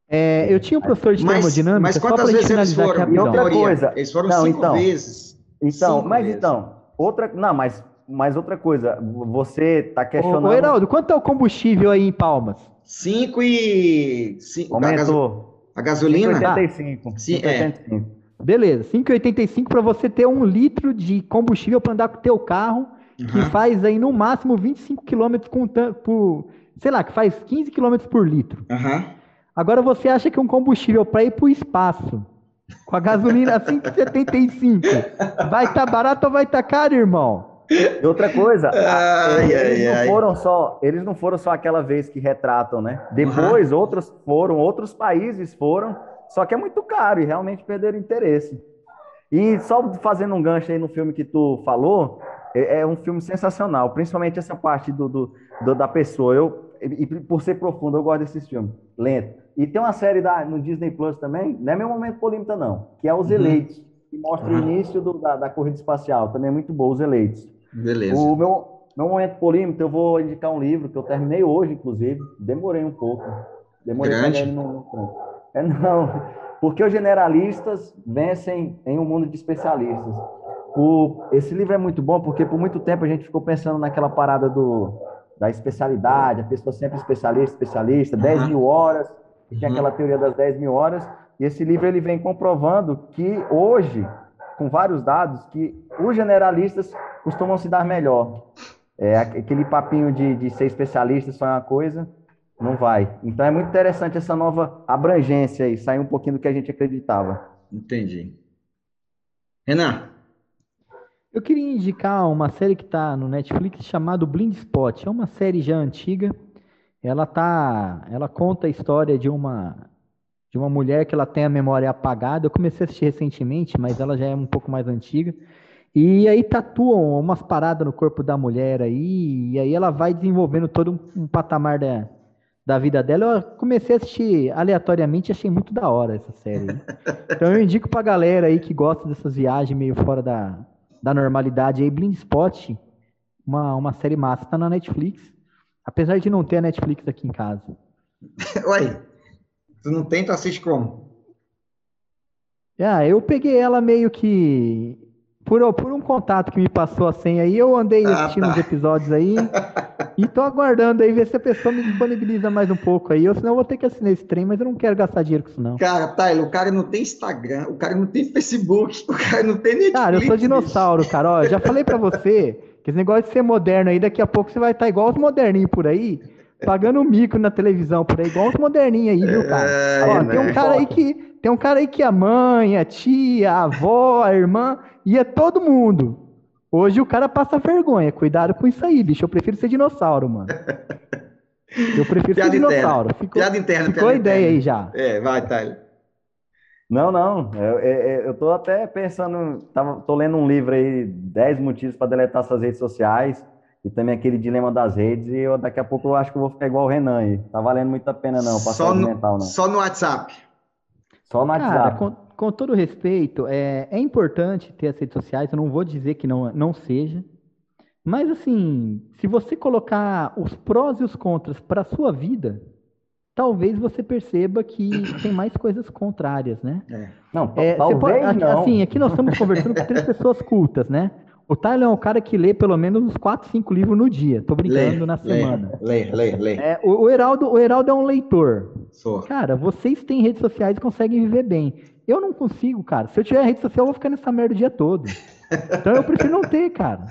É, eu tinha um professor de Mas, termodinâmica, mas só quantas gente vezes eles foram? E outra coisa- Eles foram Não, cinco então. vezes. Então, Cinco mas vezes. então, outra, não, mas, mas outra coisa, você tá questionando, ô, Heraldo, quanto é o combustível aí em Palmas? Cinco e... Cinco, a, gaso- aumentou, a gasolina? 5,85. Sim, é. 5,85. Beleza, 5,85 para você ter um litro de combustível para andar com o teu carro, que Aham. faz aí no máximo 25 km com por, sei lá, que faz 15 km por litro. Aham. Agora você acha que um combustível para ir para o espaço, com a gasolina a 5,75, vai estar barato ou vai estar caro, irmão? E outra coisa, Ai, eles, ai, não ai. foram só, eles não foram só aquela vez que retratam, né? Depois outros foram, outros países foram, só que é muito caro e realmente perderam interesse. E só fazendo um gancho aí no filme que tu falou, é, é um filme sensacional, principalmente essa parte do, do- do- da pessoa. Eu, e, por ser profundo, eu gosto desses filmes, lento. E tem uma série da, no Disney Plus também, não é meu momento polímita não, que é Os Uhum. Eleitos, que mostra o Uhum. início do- da, da corrida espacial, também é muito bom, Os Eleitos. Beleza. O meu, meu momento polímito, eu vou indicar um livro que eu terminei hoje, inclusive. Demorei um pouco. Demorei Grande? ele no, no- É não, porque os generalistas vencem em um mundo de especialistas. O, esse livro é muito bom porque por muito tempo a gente ficou pensando naquela parada do, da especialidade, a pessoa sempre especialista, especialista, 10 Uhum. mil horas, e Uhum. aquela teoria das 10 mil horas. E esse livro ele vem comprovando que hoje, com vários dados, que os generalistas costumam se dar melhor. É, aquele papinho de, de ser especialista só é uma coisa, não vai. Então é muito interessante essa nova abrangência aí, sair um pouquinho do que a gente acreditava. Entendi. Renan. Eu queria indicar uma série que está no Netflix chamada Blind Spot. É uma série já antiga. Ela tá, ela conta a história de uma de uma mulher que ela tem a memória apagada. Eu comecei a assistir recentemente, mas ela já é um pouco mais antiga. E aí tatuam umas paradas no corpo da mulher aí, e aí ela vai desenvolvendo todo um, um patamar da, da vida dela. Eu comecei a assistir aleatoriamente e achei muito da hora essa série. Então eu indico pra galera aí que gosta dessas viagens meio fora da, da normalidade aí, Blind Spot, uma, uma série massa, tá na Netflix. Apesar de não ter a Netflix aqui em casa. Ué, tu não tem, tu assiste como? Ah, eu peguei ela meio que por, por um contato que me passou a senha aí, eu andei ah, assistindo tá. os episódios aí e tô aguardando aí ver se a pessoa me disponibiliza mais um pouco aí, ou senão eu vou ter que assinar esse trem, mas eu não quero gastar dinheiro com isso não. Cara, Tyler, o cara não tem Instagram, o cara não tem Facebook, o cara não tem Netflix. Cara, eu sou dinossauro, cara, ó, já falei para você que esse negócio de ser moderno aí, daqui a pouco você vai estar tá igual os moderninhos por aí, pagando um mico na televisão por aí, igual os moderninhos aí, viu, cara? É, ó, tem um né? cara aí que tem um cara aí que a mãe, a tia, a avó, a irmã ia todo mundo. Hoje o cara passa vergonha. Cuidado com isso aí, bicho. Eu prefiro ser dinossauro, mano. Eu prefiro piada ser dinossauro. Interna. Ficou, piada interna. Ficou piada a ideia interna. aí já. É, vai, Tyler. Não, não. Eu, eu, eu tô até pensando, tava, tô lendo um livro aí, 10 motivos para deletar suas redes sociais, e também aquele dilema das redes, e eu, daqui a pouco eu acho que eu vou ficar igual o Renan aí. Tá valendo muito a pena não, só no, mental, não. Só no WhatsApp. Só no WhatsApp. Cara, com, com todo respeito, é, é importante ter as redes sociais, eu não vou dizer que não, não seja, mas assim, se você colocar os prós e os contras para a sua vida, talvez você perceba que tem mais coisas contrárias, né? É. Não, é, talvez pode, não. Assim, aqui nós estamos conversando com três pessoas cultas, né? O Tyler é um cara que lê pelo menos uns 4, 5 livros no dia. Tô brincando lê, na semana. Lê, lê, lê. É, o, o, Heraldo, o Heraldo é um leitor. Sou. Cara, vocês têm redes sociais e conseguem viver bem. Eu não consigo, cara. Se eu tiver rede social, eu vou ficar nessa merda o dia todo. Então eu prefiro não ter, cara.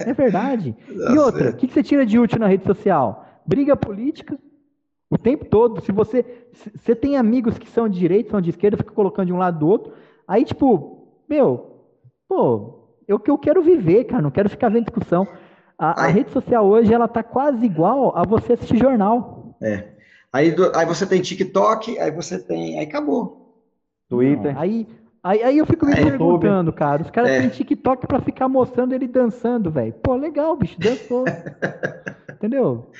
É verdade. Nossa. E outra, o que, que você tira de útil na rede social? Briga política, o tempo todo. Se você, se, você tem amigos que são de direita, são de esquerda, fica colocando de um lado do outro. Aí, tipo, meu, pô, eu que eu quero viver, cara, não quero ficar vendo discussão. A, a, rede social hoje, ela tá quase igual a você assistir jornal. É. Aí, aí você tem TikTok, aí você tem. Aí acabou. Twitter. Aí, aí, aí eu fico me é, perguntando, YouTube. cara. Os caras é. têm TikTok pra ficar mostrando ele dançando, velho. Pô, legal, bicho, dançou. Entendeu?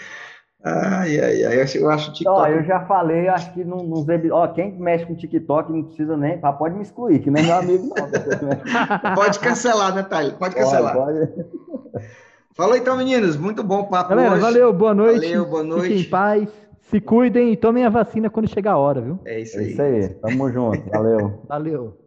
Ai, ai, ai, eu acho TikTok. Ó, eu já falei, acho que nos não, ó, quem mexe com TikTok não precisa nem, pode me excluir, que nem meu amigo não. pode cancelar, né, Thalia? Pode cancelar. Pode, pode. Falou então, meninos, muito bom papo Galera, hoje. valeu, boa noite. Valeu, boa noite. Fiquem em paz, se cuidem e tomem a vacina quando chegar a hora, viu? É isso aí. É isso aí, tamo junto, valeu. Valeu.